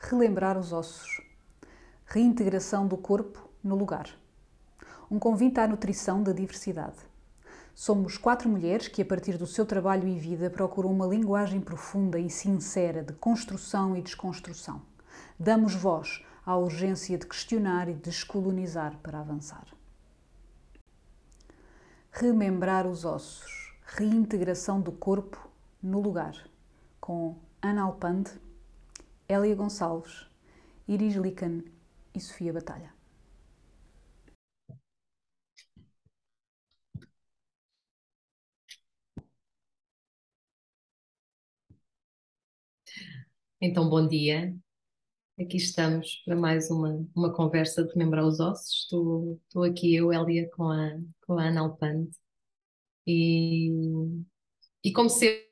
relembrar os ossos, reintegração do corpo no lugar. Um convite à nutrição da diversidade. Somos quatro mulheres que, a partir do seu trabalho e vida, procuram uma linguagem profunda e sincera de construção e desconstrução. Damos voz à urgência de questionar e descolonizar para avançar. Remembrar os ossos, reintegração do corpo no lugar, com Ana Alpande, Elia Gonçalves, Iris Lican e Sofia Batalha. Então, bom dia. Aqui estamos para mais uma, uma conversa de Remembrar os Ossos. Estou, estou aqui eu, Elia, com a, com a Ana Alpande. E, e como sempre,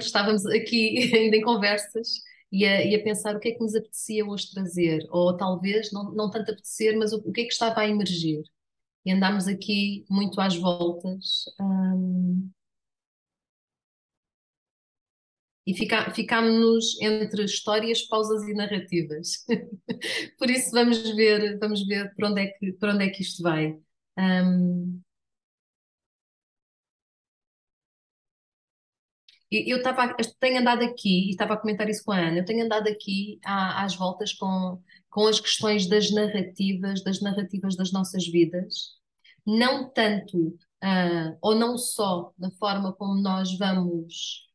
estávamos aqui ainda em conversas e a, e a, pensar o que é que nos apetecia hoje trazer, ou talvez não, não tanto apetecer, mas o, o que é que estava a emergir. E andámos aqui muito às voltas. Hum, e fica, ficámos entre histórias, pausas e narrativas. Por isso vamos ver, vamos ver para onde é que, para onde é que isto vai. Um, eu estava, tenho andado aqui, e estava a comentar isso com a Ana, eu tenho andado aqui às voltas com, com as questões das narrativas, das narrativas das nossas vidas, não tanto, uh, ou não só na forma como nós vamos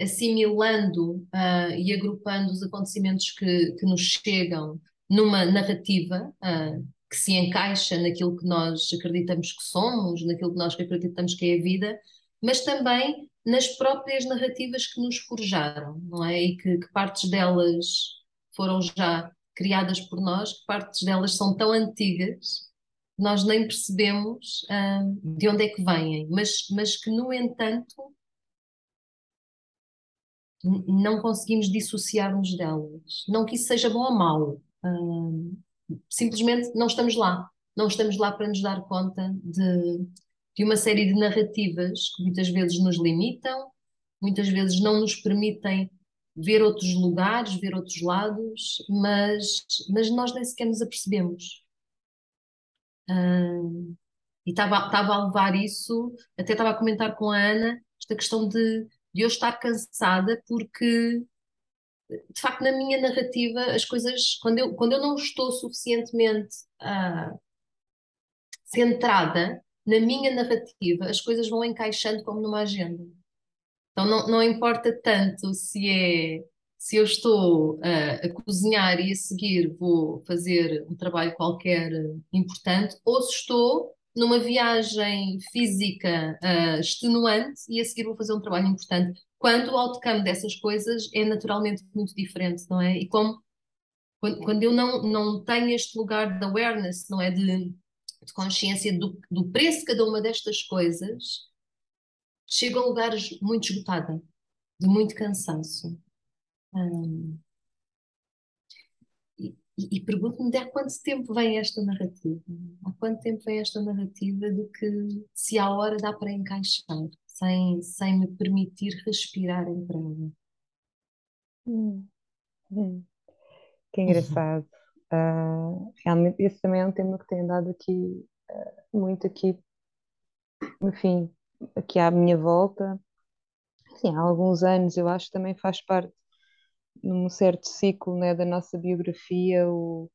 assimilando uh, e agrupando os acontecimentos que, que nos chegam numa narrativa uh, que se encaixa naquilo que nós acreditamos que somos, naquilo que nós acreditamos que é a vida, mas também nas próprias narrativas que nos forjaram, não é? E que, que partes delas foram já criadas por nós, que partes delas são tão antigas nós nem percebemos uh, de onde é que vêm, mas, mas que, no entanto, não conseguimos dissociar-nos delas. Não que isso seja bom ou mau, uh, simplesmente não estamos lá. Não estamos lá para nos dar conta de, de uma série de narrativas que muitas vezes nos limitam, muitas vezes não nos permitem ver outros lugares, ver outros lados, mas, mas nós nem sequer nos apercebemos. E estava a levar isso, até estava a comentar com a Ana, esta questão de de eu estar cansada porque de facto na minha narrativa as coisas quando eu, quando eu não estou suficientemente uh, centrada na minha narrativa as coisas vão encaixando como numa agenda então não, não importa tanto se é se eu estou uh, a cozinhar e a seguir vou fazer um trabalho qualquer importante ou se estou numa viagem física uh, extenuante e a seguir vou fazer um trabalho importante. Quando o outcome dessas coisas é naturalmente muito diferente, não é? E como quando, quando eu não, não tenho este lugar de awareness, não é? De, de consciência do, do preço de cada uma destas coisas, chego a lugares muito esgotada, de muito cansaço. Um, e, e pergunto-me há quanto tempo vem esta narrativa? Há quanto tempo vem esta narrativa de que se há hora dá para encaixar, sem, sem me permitir respirar entre ela? Hum, hum. Que engraçado. Uh, realmente, esse também é um tema que tem andado aqui, uh, muito aqui, enfim, aqui à minha volta. Há alguns anos, eu acho que também faz parte num certo ciclo né, da nossa biografia, o,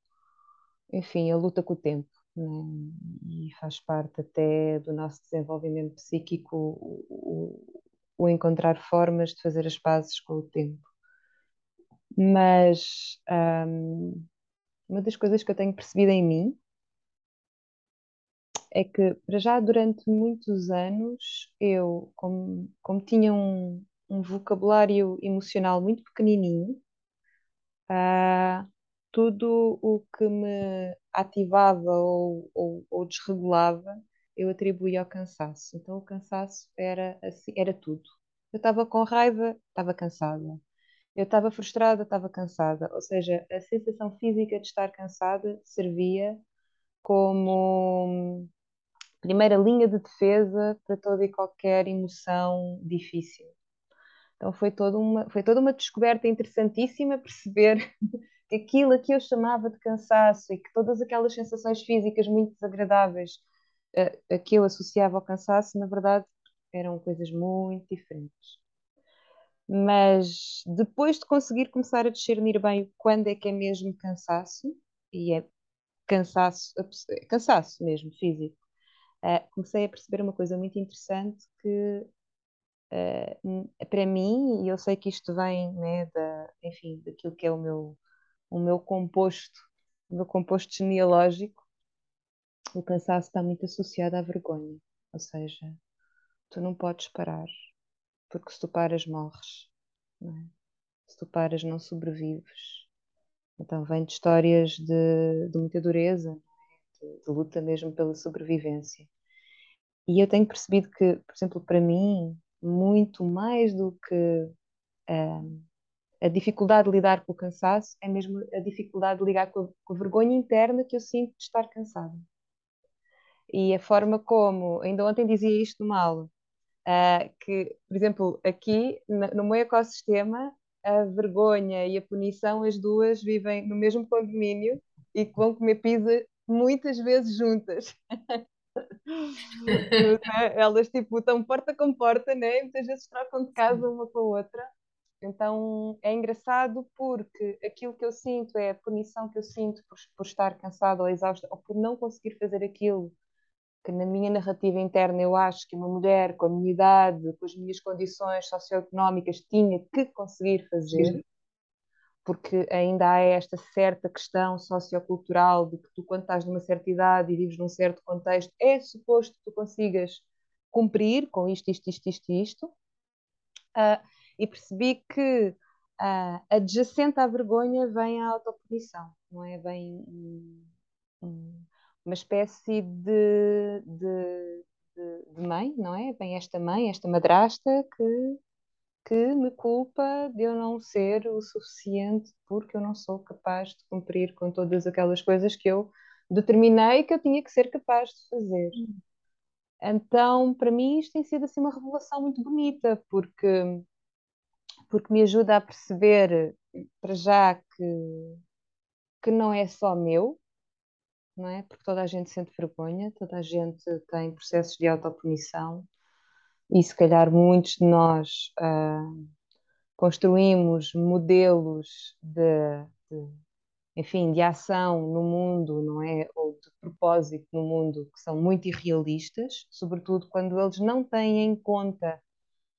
enfim, a luta com o tempo. Né? E faz parte até do nosso desenvolvimento psíquico o, o, o encontrar formas de fazer as pazes com o tempo. Mas um, uma das coisas que eu tenho percebido em mim é que, para já, durante muitos anos, eu, como, como tinha um, um vocabulário emocional muito pequenininho. Uh, tudo o que me ativava ou, ou, ou, desregulava, eu atribuía ao cansaço. Então, o cansaço era, assim, era tudo. Eu estava com raiva, estava cansada. Eu estava frustrada, estava cansada. Ou seja, a sensação física de estar cansada servia como primeira linha de defesa para toda e qualquer emoção difícil. Então foi toda uma, foi toda uma descoberta interessantíssima perceber que aquilo a que eu chamava de cansaço e que todas aquelas sensações físicas muito desagradáveis uh, a que eu associava ao cansaço, na verdade, eram coisas muito diferentes. Mas depois de conseguir começar a discernir bem quando é que é mesmo cansaço, e é cansaço, cansaço mesmo, físico, uh, comecei a perceber uma coisa muito interessante que uh, para mim, e eu sei que isto vem né, da, enfim, daquilo que é o meu, o meu composto, o meu composto genealógico, o cansaço está muito associado à vergonha. Ou seja, tu não podes parar, porque se tu paras, morres. É? Se tu paras, não sobrevives. Então vem de histórias de, de muita dureza, é? de, de luta mesmo pela sobrevivência. E eu tenho percebido que, por exemplo, para mim, muito mais do que um, a dificuldade de lidar com o cansaço, é mesmo a dificuldade de lidar com a, com a vergonha interna que eu sinto de estar cansada. E a forma como, ainda ontem dizia isto numa aula, uh, que, por exemplo, aqui no meu ecossistema, a vergonha e a punição, as duas vivem no mesmo condomínio e vão comer pizza muitas vezes juntas. Elas tipo estão porta com porta, né? muitas vezes trocam de casa uma com a outra. Então é engraçado porque aquilo que eu sinto é a punição que eu sinto por, por estar cansada ou exausta ou por não conseguir fazer aquilo que na minha narrativa interna eu acho que uma mulher com a minha idade, com as minhas condições socioeconómicas tinha que conseguir fazer. Porque ainda há esta certa questão sociocultural de que tu, quando estás numa certa idade e vives num certo contexto, é suposto que tu consigas cumprir com isto, isto, isto, isto isto. Uh, e percebi que uh, adjacente à vergonha vem a autopunição, não é? Vem um, um, uma espécie de, de, de, de, mãe, não é? Vem esta mãe, esta madrasta que que me culpa de eu não ser o suficiente porque eu não sou capaz de cumprir com todas aquelas coisas que eu determinei que eu tinha que ser capaz de fazer. Hum. Então, para mim, isto tem sido assim uma revelação muito bonita, porque, porque me ajuda a perceber, para já, que, que não é só meu, não é? Porque toda a gente sente vergonha, toda a gente tem processos de autopunição, e se calhar muitos de nós uh, construímos modelos de, de, enfim, de ação no mundo, não é? Ou de propósito no mundo que são muito irrealistas, sobretudo quando eles não têm em conta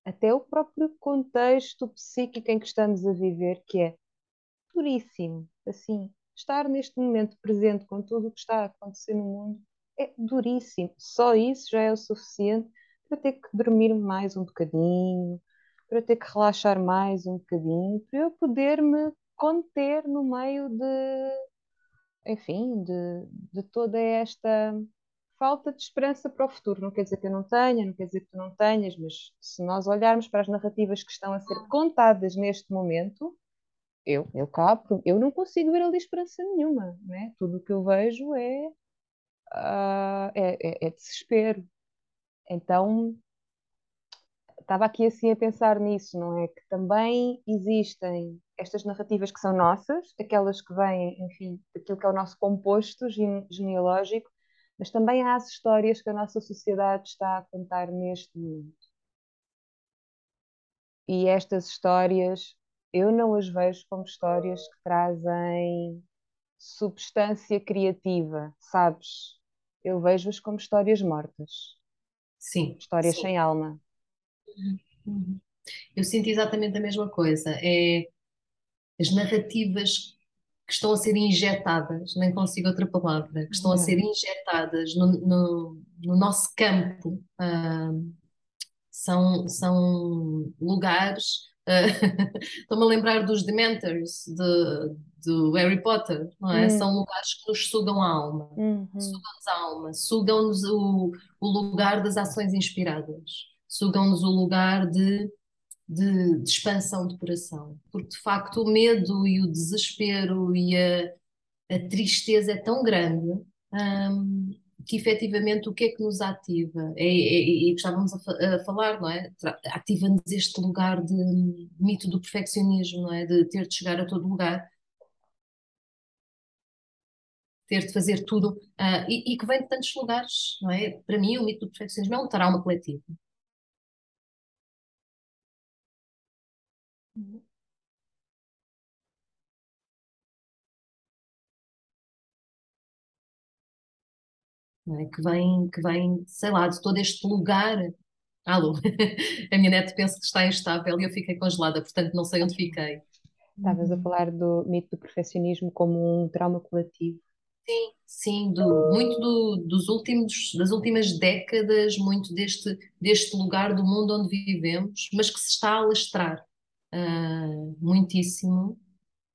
até o próprio contexto psíquico em que estamos a viver, que é duríssimo, assim, estar neste momento presente com tudo o que está a acontecer no mundo é duríssimo. Só isso já é o suficiente para ter que dormir mais um bocadinho, para ter que relaxar mais um bocadinho, para eu poder me conter no meio de, enfim, de, de toda esta falta de esperança para o futuro. Não quer dizer que eu não tenha, não quer dizer que tu não tenhas, mas se nós olharmos para as narrativas que estão a ser contadas neste momento, eu, eu cá, eu não consigo ver ali esperança nenhuma, né? Tudo o que eu vejo é, uh, é, é, é desespero, então, estava aqui assim a pensar nisso, não é? Que também existem estas narrativas que são nossas, aquelas que vêm, enfim, daquilo que é o nosso composto genealógico, mas também há as histórias que a nossa sociedade está a contar neste momento. E estas histórias, eu não as vejo como histórias que trazem substância criativa, sabes? Eu vejo-as como histórias mortas. Sim. Histórias sim. sem alma. Uhum. Eu sinto exatamente a mesma coisa. É as narrativas que estão a ser injetadas, nem consigo outra palavra, que estão a ser injetadas no, no, no nosso campo, uh, são, são lugares. Uh, Estou-me a lembrar dos Dementors de, do Harry Potter, não é? Hum. São lugares que nos sugam a alma, uhum. sugam-nos a alma, sugam-nos o, o lugar das ações inspiradas, sugam-nos o lugar de, de, de, expansão de coração, porque de facto o medo e o desespero e a, a tristeza é tão grande um, que efetivamente o que é que nos ativa? É, é, e estávamos a, a, falar, não é? Ativa-nos este lugar de mito do perfeccionismo, não é? De ter de chegar a todo lugar ter de fazer tudo, uh, e, e, que vem de tantos lugares, não é? Para mim, o mito do perfeccionismo é um trauma coletivo. É? Que vem, que vem, sei lá, de todo este lugar. Alô, a minha neta pensa que está instável e eu fiquei congelada, portanto não sei onde fiquei. Estavas a falar do mito do perfeccionismo como um trauma coletivo. Sim, sim, do, muito do, dos últimos, das últimas décadas, muito deste, deste lugar do mundo onde vivemos, mas que se está a alastrar uh, muitíssimo.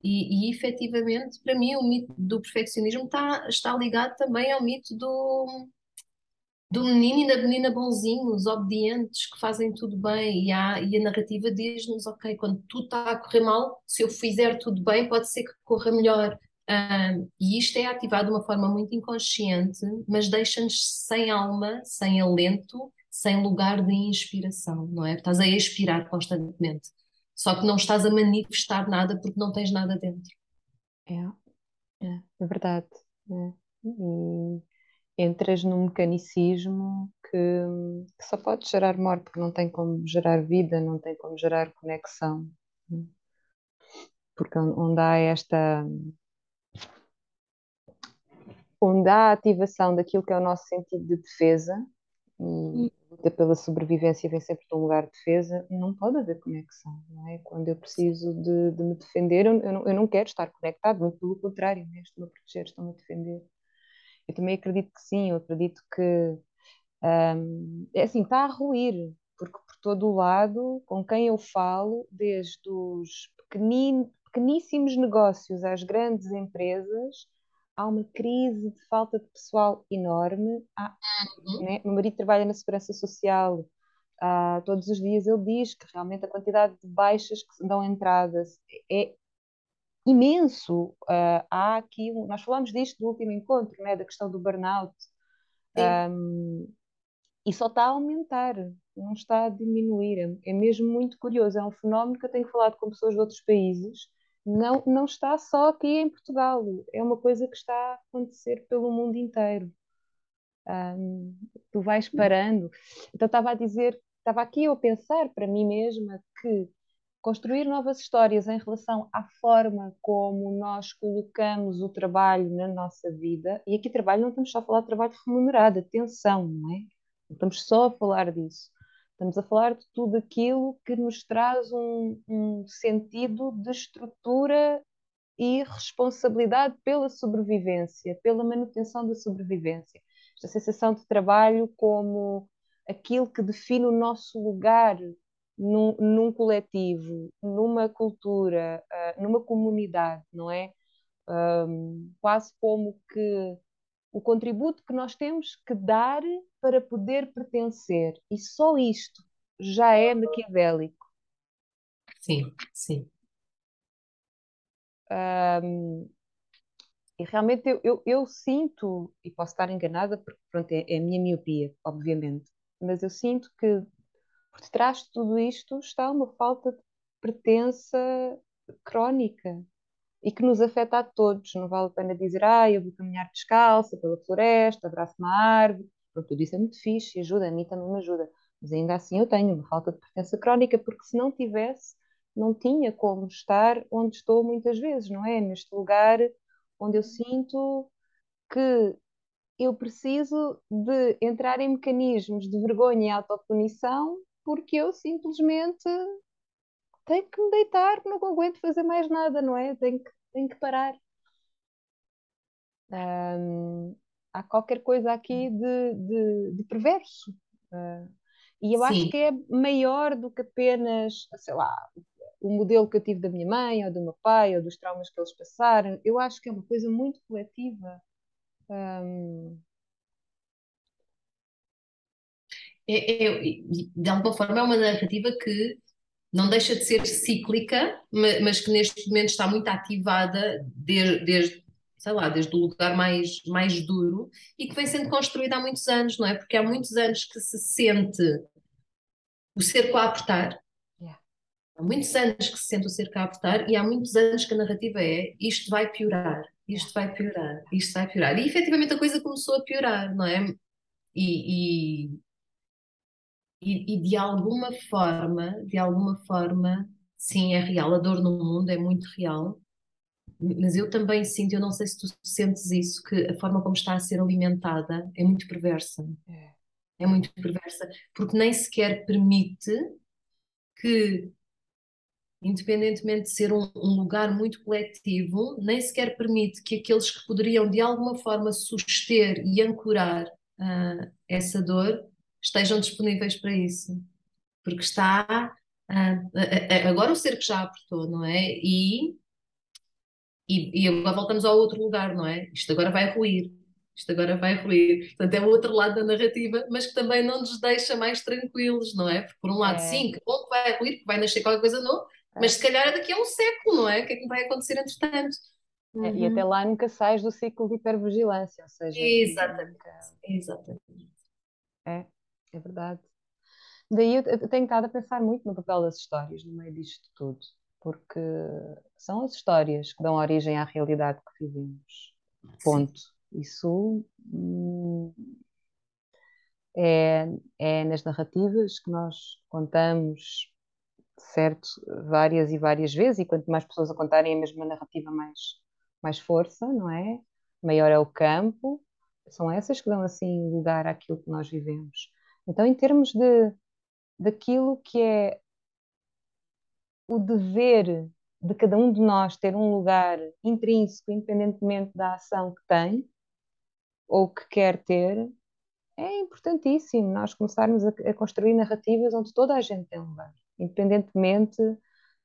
E, e efetivamente, para mim, o mito do perfeccionismo está, está ligado também ao mito do, do menino e da menina bonzinhos, obedientes, que fazem tudo bem, e, há, e a narrativa diz-nos: ok, quando tudo está a correr mal, se eu fizer tudo bem, pode ser que corra melhor. Um, e isto é ativado de uma forma muito inconsciente, mas deixa-nos sem alma, sem alento, sem lugar de inspiração, não é? Estás a expirar constantemente, só que não estás a manifestar nada porque não tens nada dentro. É, é, é verdade. É. E entras num mecanicismo que, que, só pode gerar morte, porque não tem como gerar vida, não tem como gerar conexão. Porque onde há esta. onde há a ativação daquilo que é o nosso sentido de defesa, e luta pela sobrevivência vem sempre de um lugar de defesa, não pode haver conexão, não é? Quando eu preciso de, de me defender, eu, eu, não, eu não quero estar conectado, muito pelo contrário, né? estou-me a proteger, estou-me a defender. Eu também acredito que sim, eu acredito que um, é assim, está a ruir, porque por todo o lado, com quem eu falo, desde os pequenin, pequeníssimos negócios às grandes empresas, há uma crise de falta de pessoal enorme. Há, uhum. né? Meu marido trabalha na Segurança Social, uh, todos os dias ele diz que realmente a quantidade de baixas que dão entradas é imenso. Uh, há aqui, nós falamos disto no último encontro, né, da questão do burnout, um, e só está a aumentar, não está a diminuir. É, é, mesmo muito curioso. É um fenómeno que eu tenho falado com pessoas de outros países. Não, não está só aqui em Portugal, é uma coisa que está a acontecer pelo mundo inteiro. Um, tu vais parando. Então, estava a dizer, estava aqui eu a pensar para mim mesma que construir novas histórias em relação à forma como nós colocamos o trabalho na nossa vida, e aqui trabalho não estamos só a falar de trabalho remunerado, atenção, não é? Não estamos só a falar disso. Estamos a falar de tudo aquilo que nos traz um, um sentido de estrutura e responsabilidade pela sobrevivência, pela manutenção da sobrevivência. Esta sensação de trabalho como aquilo que define o nosso lugar num, num coletivo, numa cultura, uh, numa comunidade, não é? Um, quase como que o contributo que nós temos que dar para poder pertencer. E só isto já é maquiavélico. Sim, sim. Um, e realmente eu, eu, eu, sinto, e posso estar enganada, porque pronto, é, é a minha miopia, obviamente, mas eu sinto que por detrás de tudo isto está uma falta de pertença crónica e que nos afeta a todos. Não vale a pena dizer, ah, eu vou caminhar descalça pela floresta, abraço uma árvore. Pronto, tudo isso é muito fixe, ajuda, a mim também me ajuda. Mas ainda assim eu tenho uma falta de pertença crónica, porque se não tivesse, não tinha como estar onde estou muitas vezes, não é? Neste lugar onde eu sinto que eu preciso de entrar em mecanismos de vergonha e autopunição porque eu simplesmente tenho que me deitar, não aguento fazer mais nada, não é? Tenho que, tenho que parar. Um, há qualquer coisa aqui de, de, de perverso. Uh, e eu Sim. acho que é maior do que apenas, sei lá, o modelo que eu tive da minha mãe, ou do meu pai, ou dos traumas que eles passaram. Eu acho que é uma coisa muito coletiva. Um, é, é, de alguma forma é uma narrativa que não deixa de ser cíclica, mas que neste momento está muito ativada desde, desde sei lá, desde o lugar mais, mais duro e que vem sendo construída há muitos anos, não é? Porque há muitos anos que se sente o cerco a apertar. Há muitos anos que se sente o cerco a apertar e há muitos anos que a narrativa é isto vai piorar, isto vai piorar, isto vai piorar. E efetivamente a coisa começou a piorar, não é? E, e, e, e de alguma forma, de alguma forma, sim, é real, a dor no mundo é muito real, mas eu também sinto, eu não sei se tu sentes isso, que a forma como está a ser alimentada é muito perversa. É, é muito perversa, porque nem sequer permite que, independentemente de ser um, um, lugar muito coletivo, nem sequer permite que aqueles que poderiam de alguma forma suster e ancorar uh, essa dor estejam disponíveis para isso. Porque está. Uh, agora o cerco já apertou, não é? E e, e agora voltamos ao outro lugar, não é? Isto agora vai ruir. Isto agora vai ruir. Portanto, é o outro lado da narrativa, mas que também não nos deixa mais tranquilos, não é? Porque, por um lado, é. sim, que bom que vai ruir, que vai nascer qualquer coisa nova, é. mas se calhar é daqui a um século, não é? O que é que vai acontecer entretanto? Uhum. É, e até uhum. lá nunca sais do ciclo de hipervigilância, ou seja... Exatamente, nunca... exatamente. É, é verdade. Daí eu tenho estado a pensar muito no papel das histórias no meio disto tudo porque são as histórias que dão origem à realidade que vivemos. Ponto. Isso hum, é, é nas narrativas que nós contamos, certo, várias e várias vezes, e quanto mais pessoas a contarem a mesma narrativa, mais, mais força, não é? Maior é o campo. São essas que dão assim lugar àquilo que nós vivemos. Então, em termos de daquilo que é o dever de cada um de nós ter um lugar intrínseco, independentemente da ação que tem ou que quer ter, é importantíssimo nós começarmos a, a construir narrativas onde toda a gente tem lugar, independentemente de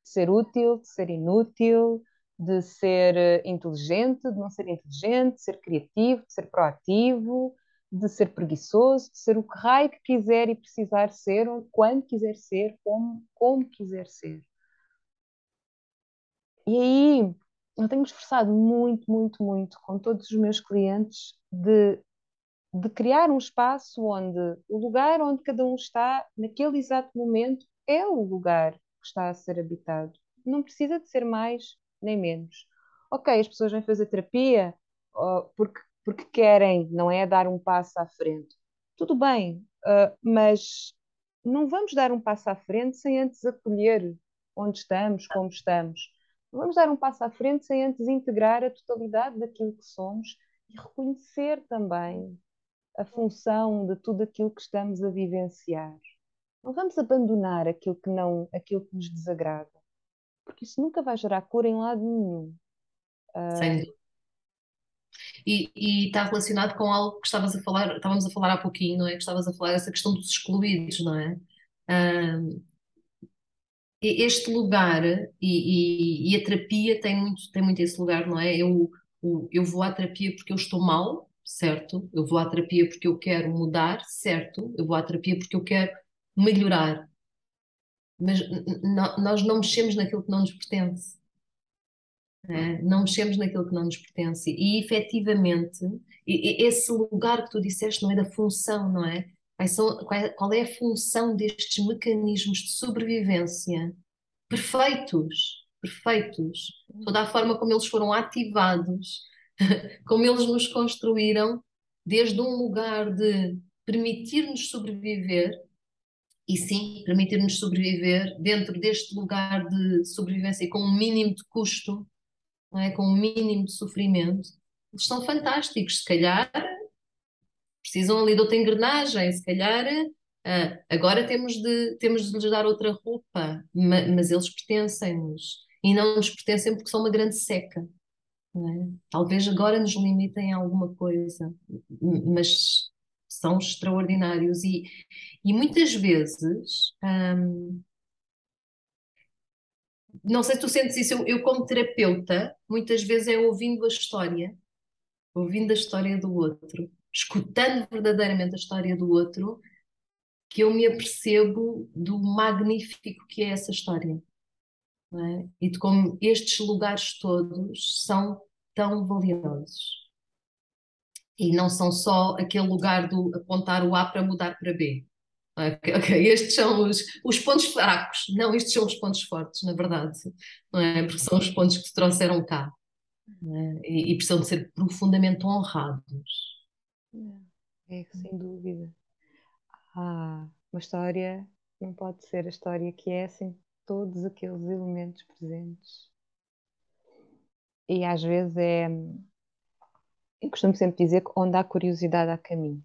ser útil, de ser inútil, de ser eh, inteligente, de não ser inteligente, de ser criativo, de ser proativo, de ser preguiçoso, de ser o que raio que quiser e precisar ser, quando quiser ser, como, como quiser ser. E aí eu tenho esforçado muito, muito, muito com todos os meus clientes de, de criar um espaço onde o lugar onde cada um está, naquele exato momento, é o lugar que está a ser habitado. Não precisa de ser mais nem menos. Ok, as pessoas vêm fazer terapia porque, porque querem, não é dar um passo à frente. Tudo bem, uh, mas não vamos dar um passo à frente sem antes acolher onde estamos, como estamos. Vamos dar um passo à frente sem antes integrar a totalidade daquilo que somos e reconhecer também a função de tudo aquilo que estamos a vivenciar. Não vamos abandonar aquilo que não, aquilo que nos desagrada, porque isso nunca vai gerar cura em lado nenhum. Uh... Sem dúvida. E, e, está relacionado com algo que estavas a falar, estávamos a falar há pouquinho, não é? Que estavas a falar essa questão dos excluídos, não é? Uh, este lugar e, e, e, a terapia tem muito, tem muito esse lugar, não é? Eu, eu vou à terapia porque eu estou mal, certo? Eu vou à terapia porque eu quero mudar, certo? Eu vou à terapia porque eu quero melhorar. Mas nós não mexemos naquilo que não nos pertence. É? Não mexemos naquilo que não nos pertence. E efetivamente, esse lugar que tu disseste não é da função, não é? São, qual, é, qual é a função destes mecanismos de sobrevivência perfeitos, perfeitos, toda a forma como eles foram ativados, como eles nos construíram, desde um lugar de permitir-nos sobreviver, e sim, permitir-nos sobreviver dentro deste lugar de sobrevivência com um mínimo de custo, é? com um mínimo de sofrimento, eles são fantásticos. Se calhar precisam ali de outra engrenagem, se calhar uh, agora temos de, temos de lhes dar outra roupa, ma, mas eles pertencem-nos e não nos pertencem porque são uma grande seca. É? Talvez agora nos limitem a alguma coisa, mas são extraordinários e, e muitas vezes. Um, não sei se tu sentes isso, eu, eu, como terapeuta, muitas vezes é ouvindo a história, ouvindo a história do outro, escutando verdadeiramente a história do outro, que eu me apercebo do magnífico que é essa história. É? E de como estes lugares todos são tão valiosos. E não são só aquele lugar do apontar o A para mudar para B. Ok, ok, estes são os, os pontos fracos. Não, estes são os pontos fortes, na verdade. Não é? Porque são os pontos que te trouxeram cá. É? E, e precisam de ser profundamente honrados. É, sem dúvida. Ah, uma história não pode ser a história que é sem todos aqueles elementos presentes. E às vezes é. Eu costumo sempre dizer que onde há curiosidade há caminho.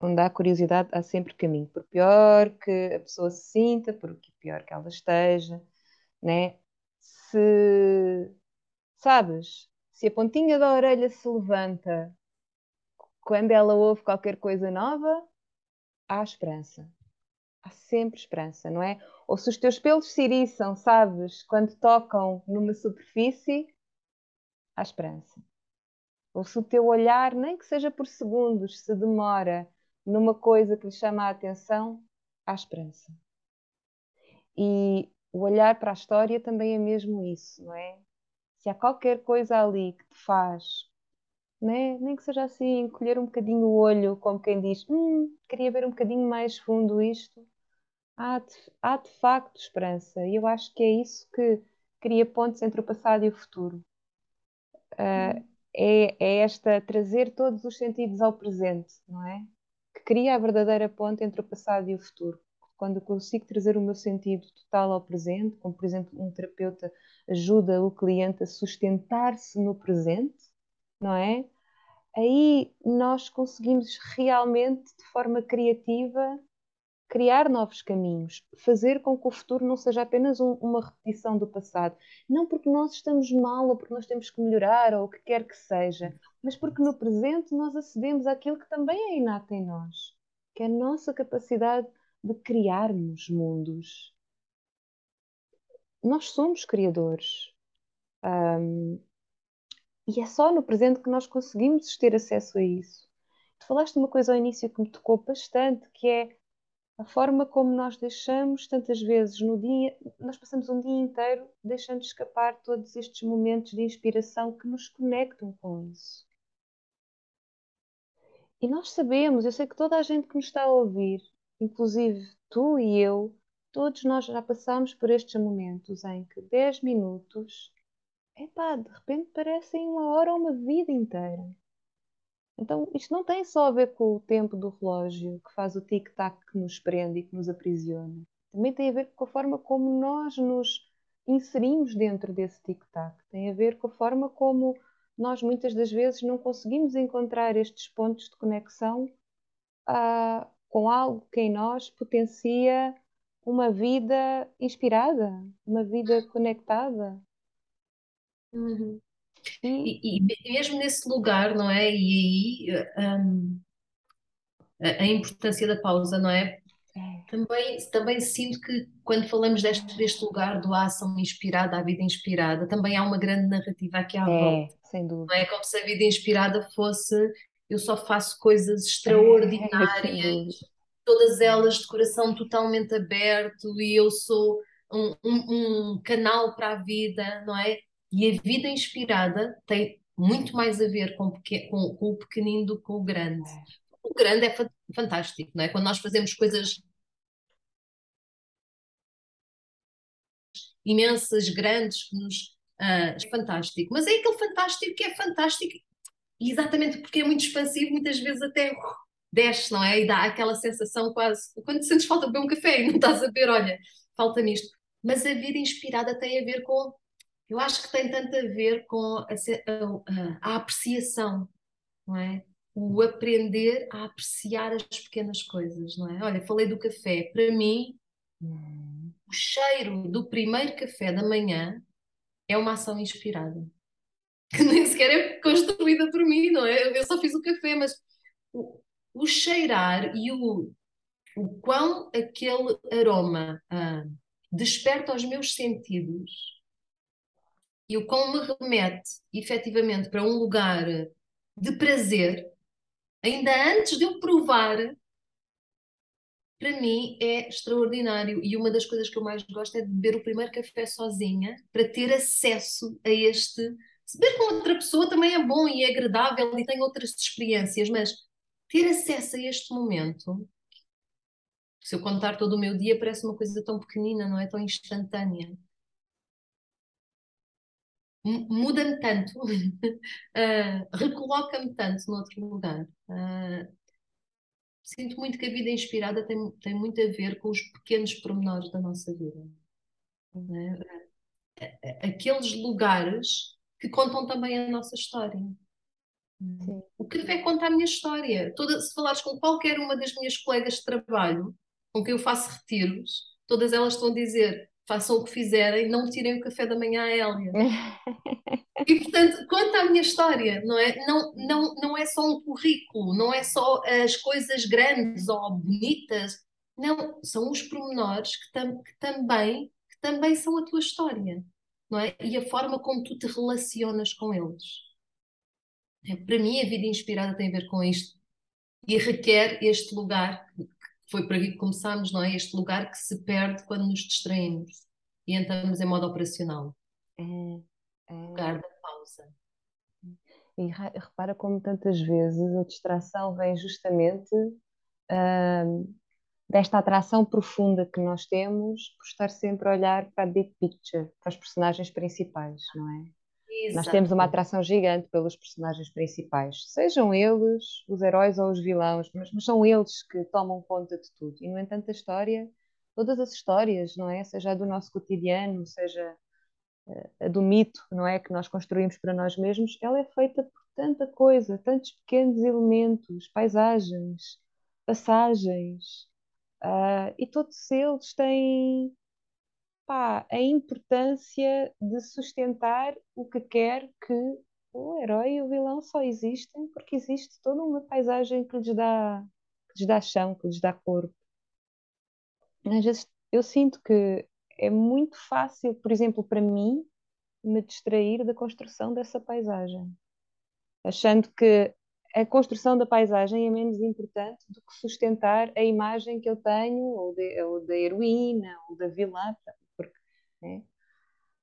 Onde há curiosidade há sempre caminho. Por pior que a pessoa se sinta, por pior que ela esteja, né? Se, sabes, se a pontinha da orelha se levanta quando ela ouve qualquer coisa nova, há esperança. Há sempre esperança, não é? Ou se os teus pelos se iriçam, sabes, quando tocam numa superfície, há esperança. Ou se o teu olhar, nem que seja por segundos, se demora numa coisa que lhe chama a atenção, há esperança. E o olhar para a história também é mesmo isso, não é? Se há qualquer coisa ali que te faz, né? nem que seja assim, encolher um bocadinho o olho, como quem diz, hum, queria ver um bocadinho mais fundo isto, há de, há de facto esperança. E eu acho que é isso que cria pontes entre o passado e o futuro. Uh, é, é esta trazer todos os sentidos ao presente, não é? Que cria a verdadeira ponte entre o passado e o futuro. Quando consigo trazer o meu sentido total ao presente, como por exemplo um terapeuta ajuda o cliente a sustentar-se no presente, não é? Aí nós conseguimos realmente, de forma criativa, criar novos caminhos, fazer com que o futuro não seja apenas um, uma repetição do passado. Não porque nós estamos mal ou porque nós temos que melhorar ou o que quer que seja, mas porque no presente nós acedemos àquilo que também é inato em nós, que é a nossa capacidade de criarmos mundos. Nós somos criadores. Um, e é só no presente que nós conseguimos ter acesso a isso. Tu falaste uma coisa ao início que me tocou bastante, que é a forma como nós deixamos tantas vezes no dia, nós passamos um dia inteiro deixando escapar todos estes momentos de inspiração que nos conectam com isso. E nós sabemos, eu sei que toda a gente que nos está a ouvir, inclusive tu e eu, todos nós já passamos por estes momentos em que 10 minutos, epá, de repente parecem uma hora ou uma vida inteira. Então, isto não tem só a ver com o tempo do relógio que faz o tic-tac que nos prende e que nos aprisiona. Também tem a ver com a forma como nós nos inserimos dentro desse tic-tac. Tem a ver com a forma como nós muitas das vezes não conseguimos encontrar estes pontos de conexão ah, com algo que em nós potencia uma vida inspirada, uma vida conectada. Uhum. E, e, mesmo nesse lugar, não é? E aí um, a, a, importância da pausa, não é? é? Também, também sinto que quando falamos deste, deste lugar do ação inspirada, a vida inspirada, também há uma grande narrativa aqui à é, volta. Sem dúvida. Não é como se a vida inspirada fosse eu só faço coisas extraordinárias, é, todas elas de coração totalmente aberto e eu sou um, um, um canal para a vida, não é? E a vida inspirada tem muito mais a ver com, com, com o pequenino do que com o grande. É. O grande é fantástico, não é? Quando nós fazemos coisas imensas, grandes, que nos uh, é fantástico. Mas é aquele fantástico que é fantástico exatamente porque é muito expansivo, muitas vezes até uh, desce, não é? E dá aquela sensação quase quando sentes falta de beber um café e não estás a ver, olha, falta nisto. Mas a vida inspirada tem a ver com eu acho que tem tanto a ver com a, a, a apreciação, não é? O aprender a apreciar as pequenas coisas, não é? Olha, falei do café. Para mim, hum. o cheiro do primeiro café da manhã é uma ação inspirada. Que nem sequer é construída por mim, não é? Eu só fiz o café, mas o, o cheirar e o, o quão aquele aroma ah, desperta os meus sentidos e o quão me remete efetivamente para um lugar de prazer, ainda antes de eu provar, para mim é extraordinário. E uma das coisas que eu mais gosto é de beber o primeiro café sozinha, para ter acesso a este. Se beber com outra pessoa também é bom e é agradável e tem outras experiências, mas ter acesso a este momento Se eu contar todo o meu dia, parece uma coisa tão pequenina, não é tão instantânea. Muda-me tanto, uh, recoloca-me tanto noutro lugar. Uh, sinto muito que a vida inspirada tem, tem muito a ver com os pequenos pormenores da nossa vida. É? Aqueles lugares que contam também a nossa história. Sim. O café conta a minha história. Toda, se falares com qualquer uma das minhas colegas de trabalho, com quem eu faço retiros, todas elas estão a dizer: façam o que fizerem, não tirem o café da manhã à Hélia. e portanto, conta a minha história, não é? Não, não, não é só um currículo, não é só as coisas grandes ou bonitas, não, são os pormenores que, tam, que também, que também são a tua história, não é? E a forma como tu te relacionas com eles. É, para mim, a vida inspirada tem a ver com isto e requer este lugar foi por aqui que começámos, não é? Este lugar que se perde quando nos distraímos e entramos em modo operacional. É, é... Lugar da pausa. E repara como tantas vezes a distração vem justamente uh, desta atração profunda que nós temos por estar sempre a olhar para a big picture, para os personagens principais, não é? Exato. Nós temos uma atração gigante pelos personagens principais, sejam eles os heróis ou os vilões, mas, mas, são eles que tomam conta de tudo. E, no entanto, a história, todas as histórias, não é? Seja a do nosso cotidiano, seja eh, a do mito, não é? Que nós construímos para nós mesmos, ela é feita por tanta coisa, tantos pequenos elementos, paisagens, passagens, uh, e todos eles têm pá, a importância de sustentar o que quer que o herói e o vilão só existem porque existe toda uma paisagem que lhes dá, que lhes dá chão, que lhes dá corpo. Às vezes eu sinto que é muito fácil, por exemplo, para mim, me distrair da construção dessa paisagem, achando que a construção da paisagem é menos importante do que sustentar a imagem que eu tenho, ou, de, ou da heroína, ou da vilã né?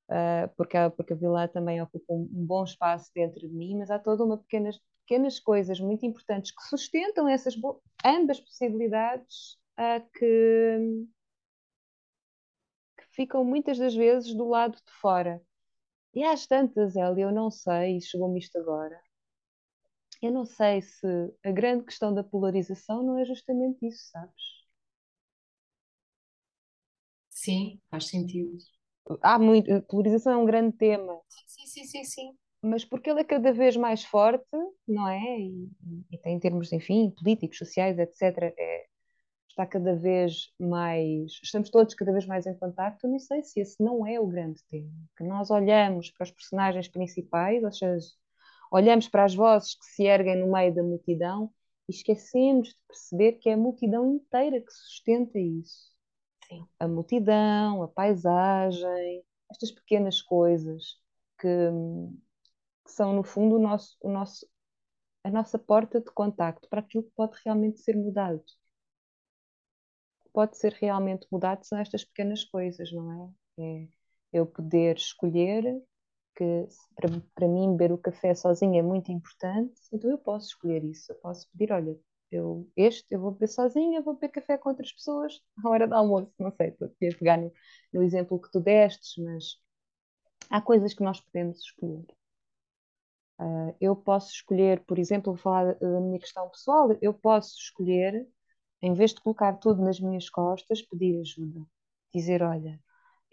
Uh, porque, a, porque a vila também ocupa um, um, bom espaço dentro de mim, mas há toda uma pequenas, pequenas coisas muito importantes que sustentam essas ambas possibilidades uh, que, que ficam muitas das vezes do lado de fora. E às tantas, Elia, eu não sei, chegou-me isto agora, eu não sei se a grande questão da polarização não é justamente isso, sabes? Sim, faz sentido há muito, a polarização é um grande tema. Sim, sim, sim, sim. Mas porque ele é cada vez mais forte, não é? E, e tem em termos, enfim, políticos, sociais, etc., é, está cada vez mais. Estamos todos cada vez mais em contacto. Não sei se esse não é o grande tema. Que nós olhamos para os personagens principais, ou seja, olhamos para as vozes que se erguem no meio da multidão e esquecemos de perceber que é a multidão inteira que sustenta isso. Sim. A multidão, a paisagem, estas pequenas coisas que, que são, no fundo, o nosso, o nosso, a nossa porta de contacto para aquilo que pode realmente ser mudado. Pode ser realmente mudado são estas pequenas coisas, não é? É eu poder escolher que para, para mim beber o café sozinho é muito importante, então eu posso escolher isso. Eu posso pedir, olha, eu, este eu vou beber sozinha, vou beber café com outras pessoas à hora do almoço, não sei, estou aqui a pegar no, no exemplo que tu destes, mas há coisas que nós podemos escolher. Uh, eu posso escolher, por exemplo, vou falar da minha questão pessoal, eu posso escolher, em vez de colocar tudo nas minhas costas, pedir ajuda. Dizer, olha,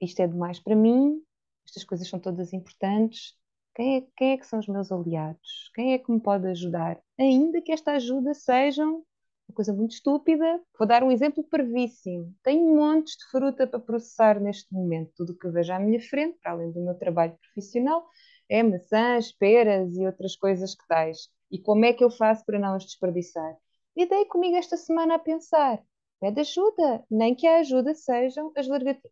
isto é demais para mim, estas coisas são todas importantes, quem é, quem é que são os meus aliados? Quem é que me pode ajudar? Ainda que esta ajuda seja uma coisa muito estúpida. Vou dar um exemplo parvíssimo. Tenho montes de fruta para processar neste momento. Tudo o que vejo à minha frente, para além do meu trabalho profissional, é maçãs, peras e outras coisas que tais. E como é que eu faço para não as desperdiçar? E dei comigo esta semana a pensar. Pede ajuda, nem que a ajuda sejam as,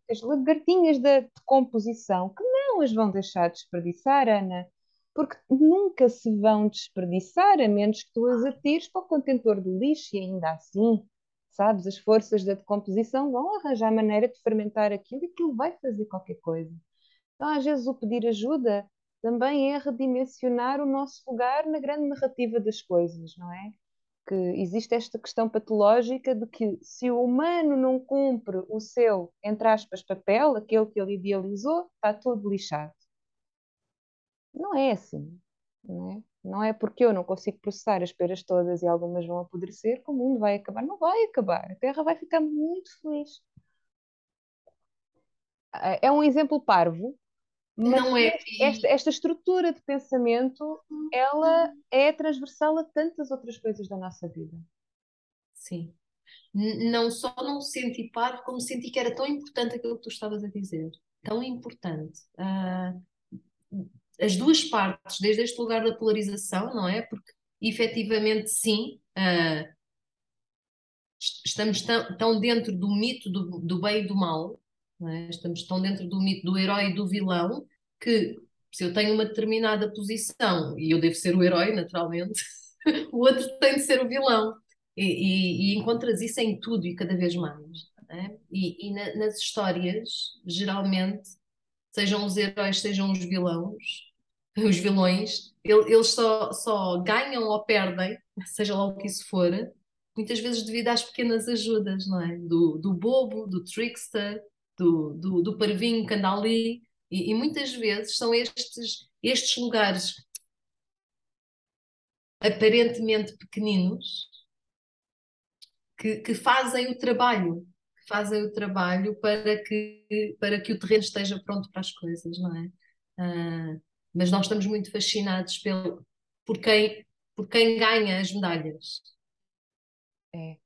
as lagartinhas da decomposição, que não as vão deixar desperdiçar, Ana, porque nunca se vão desperdiçar, a menos que tu as atires para o contentor do lixo, e ainda assim, sabes, as forças da decomposição vão arranjar maneira de fermentar aquilo e aquilo vai fazer qualquer coisa. Então, às vezes, o pedir ajuda também é redimensionar o nosso lugar na grande narrativa das coisas, não é? Que existe esta questão patológica de que se o humano não cumpre o seu, entre aspas, papel, aquele que ele idealizou, está tudo lixado. Não é assim. Não é? não é porque eu não consigo processar as peras todas e algumas vão apodrecer que o mundo vai acabar. Não vai acabar. A Terra vai ficar muito feliz. É um exemplo parvo, mas Não é. esta, esta estrutura de pensamento, ela é transversal a tantas outras coisas da nossa vida. Sim. Não só não senti par, como senti que era tão importante aquilo que tu estavas a dizer. Tão importante. Ah, as duas partes, desde este lugar da polarização, não é? Porque efetivamente, sim, est- estamos tão, tão dentro do mito do, do bem e do mal, é? Estamos tão dentro do mito do herói e do vilão que se eu tenho uma determinada posição e eu devo ser o herói, naturalmente, o outro tem de ser o vilão. E, e- e encontras isso em tudo e cada vez mais. é? E, e na- nas histórias, geralmente, sejam os heróis, sejam os vilões, os vilões, ele- eles só, só ganham ou perdem, seja lá o que isso for, muitas vezes devido às pequenas ajudas, não é? Do, do bobo, do trickster, do, do, do parvinho que anda ali. E, e muitas vezes são estes, estes lugares aparentemente pequeninos que, que fazem o trabalho, que fazem o trabalho para que, para que o terreno esteja pronto para as coisas, não é? Ah, mas nós estamos muito fascinados pelo, por quem, por quem ganha as medalhas. É,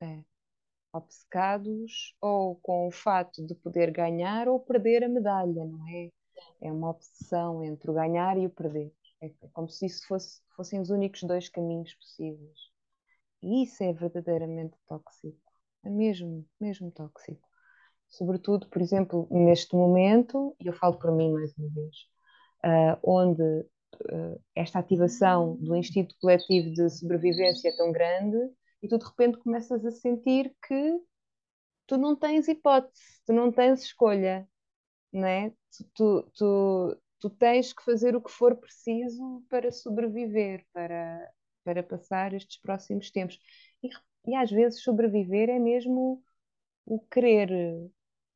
é. Obcecados ou com o fato de poder ganhar ou perder a medalha, não é? É uma obsessão entre o ganhar e o perder. É é como se isso fosse, fossem os únicos dois caminhos possíveis. E isso é verdadeiramente tóxico. É mesmo, mesmo tóxico. Sobretudo, por exemplo, neste momento, e eu falo por mim mais uma vez, ah, onde ah, esta ativação do instinto coletivo de sobrevivência é tão grande e tu de repente começas a sentir que tu não tens hipótese, tu não tens escolha, não é? Tu, tu, tu, tens que fazer o que for preciso para sobreviver, para, para passar estes próximos tempos. E, e às vezes sobreviver é mesmo o querer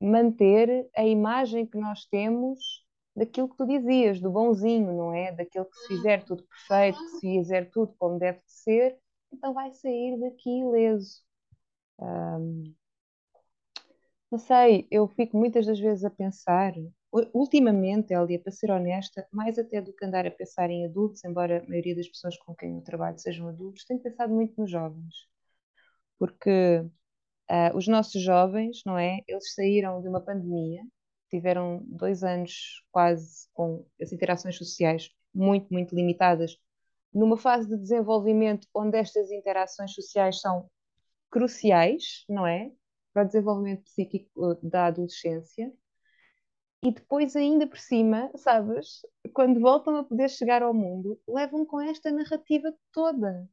manter a imagem que nós temos daquilo que tu dizias, do bonzinho, não é? Daquele que se fizer tudo perfeito, que se fizer tudo como deve de ser, então vai sair daqui ileso. Ahm, não sei, eu fico muitas das vezes a pensar, ultimamente, Elia, para ser honesta, mais até do que andar a pensar em adultos, embora a maioria das pessoas com quem eu trabalho sejam adultos, tenho pensado muito nos jovens, porque ah, os nossos jovens, não é? Eles saíram de uma pandemia, tiveram dois anos quase com as interações sociais muito, muito limitadas, numa fase de desenvolvimento onde estas interações sociais são cruciais, não é? Para o desenvolvimento psíquico eh, da adolescência. E depois, ainda por cima, sabes, quando voltam a poder chegar ao mundo, levam com esta narrativa toda.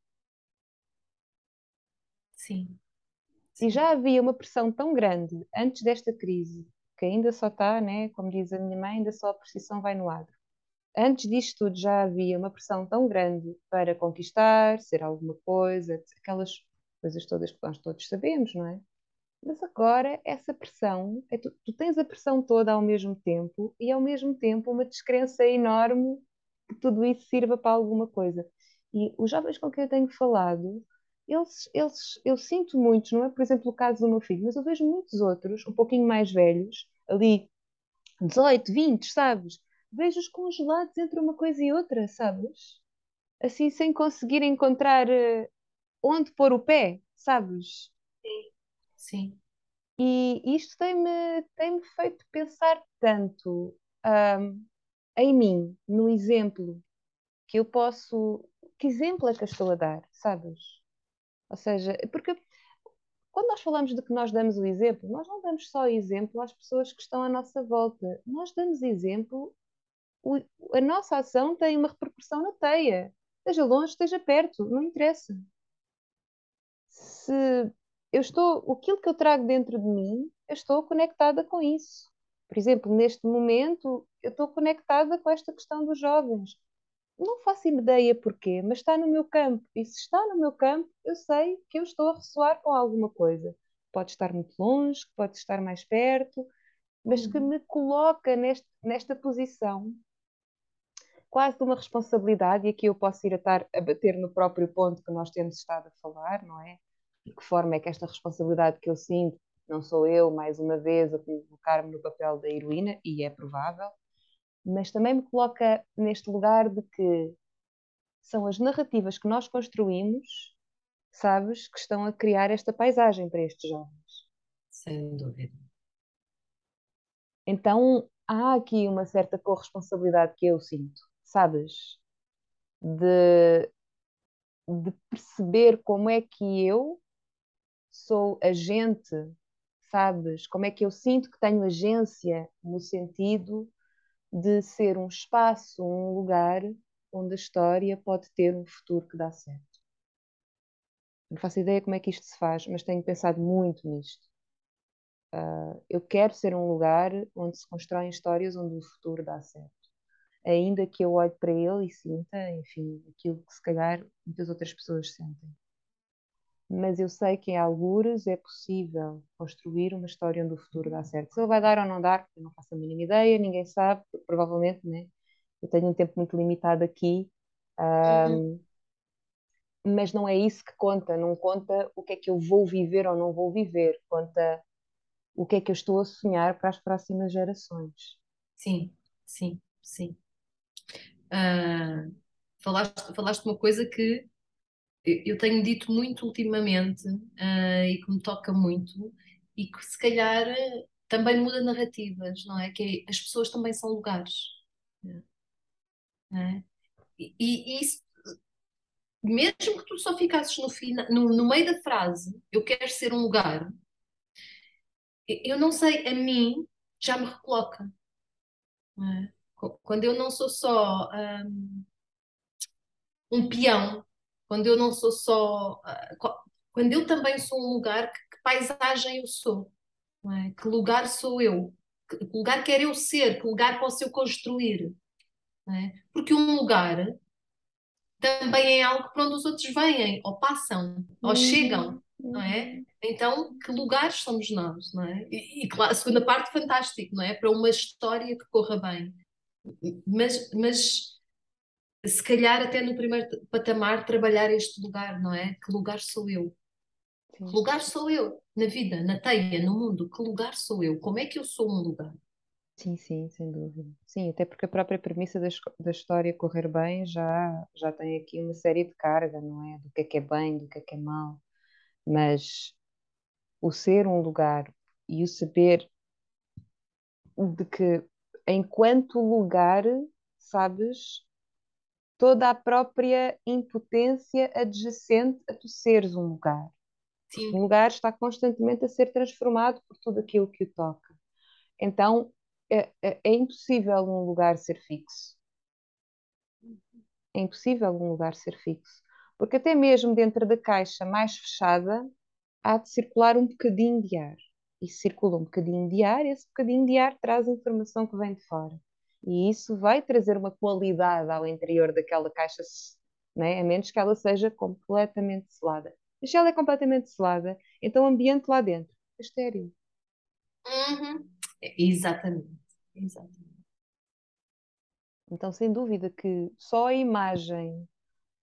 Sim. E já havia uma pressão tão grande antes desta crise, que ainda só está, né, como diz a minha mãe, ainda só a precisão vai no adro. Antes disto tudo já havia uma pressão tão grande para conquistar, ser alguma coisa, aquelas coisas todas que nós todos sabemos, não é? Mas agora essa pressão, é tu, tu tens a pressão toda ao mesmo tempo e ao mesmo tempo uma descrença enorme que tudo isso sirva para alguma coisa. E os jovens com quem eu tenho falado, eles, eles, eu sinto muitos, não é por exemplo o caso do meu filho, mas eu vejo muitos outros, um pouquinho mais velhos, ali 18, 20, sabes? Vejo-os congelados entre uma coisa e outra, sabes? Assim, sem conseguir encontrar eh, onde pôr o pé, sabes? Sim. E isto tem-me tem-me feito pensar tanto ahm, em mim, no exemplo que eu posso. Que exemplo é que eu estou a dar, sabes? Ou seja, porque quando nós falamos de que nós damos o exemplo, nós não damos só exemplo às pessoas que estão à nossa volta, nós damos exemplo, o- a nossa ação tem uma repercussão na teia, esteja longe, esteja perto, não interessa. Se eu estou, aquilo que eu trago dentro de mim, eu estou conectada com isso. Por exemplo, neste momento, eu estou conectada com esta questão dos jovens. não faço ideia porquê, mas está no meu campo. E se está no meu campo, eu sei que eu estou a ressoar com alguma coisa. Pode estar muito longe, pode estar mais perto, mas que uhum. me coloca neste, nesta posição quase de uma responsabilidade, e aqui eu posso ir a estar a bater no próprio ponto que nós temos estado a falar, não é? De que forma é que esta responsabilidade que eu sinto, não sou eu, mais uma vez, a colocar-me no papel da heroína, e é provável, mas também me coloca neste lugar de que são as narrativas que nós construímos, sabes, que estão a criar esta paisagem para estes jovens. Sem dúvida. Então há aqui uma certa corresponsabilidade que eu sinto, sabes? De, de perceber como é que eu sou agente, sabes? Como é que eu sinto que tenho agência no sentido de ser um espaço, um lugar onde a história pode ter um futuro que dá certo. Não faço ideia como é que isto se faz, mas tenho pensado muito nisto. Uh, eu quero ser um lugar onde se constroem histórias onde o futuro dá certo. Ainda que eu olhe para ele e sinta, enfim, aquilo que se calhar muitas outras pessoas sentem mas eu sei que em algures é possível construir uma história onde o futuro dá certo. Se ele vai dar ou não dar, eu não faço a mínima ideia, ninguém sabe, provavelmente, né? Eu tenho um tempo muito limitado aqui, um, uhum. mas não é isso que conta, não conta o que é que eu vou viver ou não vou viver, conta o que é que eu estou a sonhar para as próximas gerações. Sim, sim, sim. Uh, falaste, falaste uma coisa que eu tenho dito muito ultimamente uh, e que me toca muito e que se calhar também muda narrativas, não é? Que é, as pessoas também são lugares. É? E, e, isso, mesmo que tu só ficasses no, fina, no, no meio da frase, eu quero ser um lugar, eu não sei, a mim já me recoloca. É? Quando eu não sou só um, um peão quando eu não sou só. Ah, quando eu também sou um lugar, que, que paisagem eu sou? É? Que lugar sou eu? Que, que, lugar quero eu ser? Que lugar posso eu construir? É? Porque um lugar também é algo para onde os outros vêm, ou passam, ou uhum. chegam, não é? Uhum. Então, que lugares somos nós, não é? E, e claro, a segunda parte, fantástico, não é? Para uma história que corra bem. Mas, mas se calhar até no primeiro patamar trabalhar este lugar, não é? Que lugar sou eu? Sim. Que lugar sou eu na vida, na teia, no mundo? Que lugar sou eu? Como é que eu sou um lugar? Sim, sim, sem dúvida. Sim, até porque a própria premissa da, da história correr bem já, já tem aqui uma série de carga, não é? Do que é que é bem, do que é que é mal. Mas o ser um lugar e o saber de que enquanto lugar, sabes, toda a própria impotência adjacente a tu seres um lugar. Sim. Um lugar está constantemente a ser transformado por tudo aquilo que o toca. Então é, é, é impossível um lugar ser fixo. É impossível um lugar ser fixo. Porque até mesmo dentro da caixa mais fechada há de circular um bocadinho de ar. E circula um bocadinho de ar, esse bocadinho de ar traz informação que vem de fora. E isso vai trazer uma qualidade ao interior daquela caixa, né? a menos que ela seja completamente selada. Mas se ela é completamente selada, então o ambiente lá dentro é estéril. Uhum. Exatamente. Exatamente. Então, sem dúvida que só a imagem,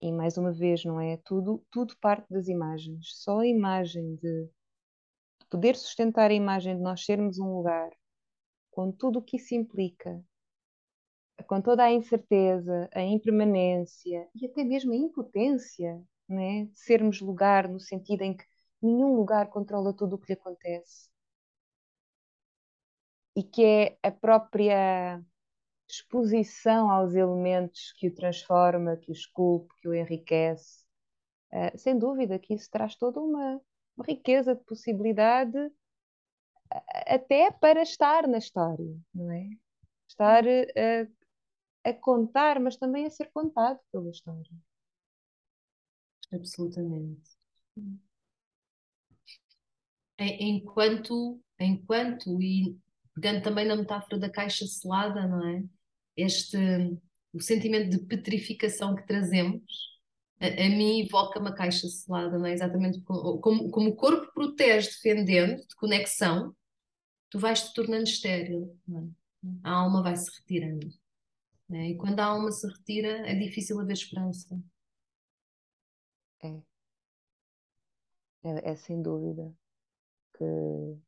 e mais uma vez, não é? Tudo, tudo parte das imagens. Só a imagem de poder sustentar a imagem de nós sermos um lugar, com tudo o que isso implica, com toda a incerteza, a impermanência e até mesmo a impotência né? de sermos lugar no sentido em que nenhum lugar controla tudo o que lhe acontece e que é a própria exposição aos elementos que o transforma, que o esculpe, que o enriquece. Uh, sem dúvida que isso traz toda uma, uma riqueza de possibilidade até para estar na história, não é? Estar uh, a contar, mas também a ser contado pela história. Absolutamente. Enquanto, enquanto, e pegando também na metáfora da caixa selada, não é? Este, o sentimento de petrificação que trazemos, a, a mim evoca uma caixa selada, não é? Exatamente como, como, o corpo protege defendendo de conexão, tu vais te tornando estéril, é? a alma vai se retirando. É? E quando a alma se retira, é difícil haver esperança. É. É, é sem dúvida que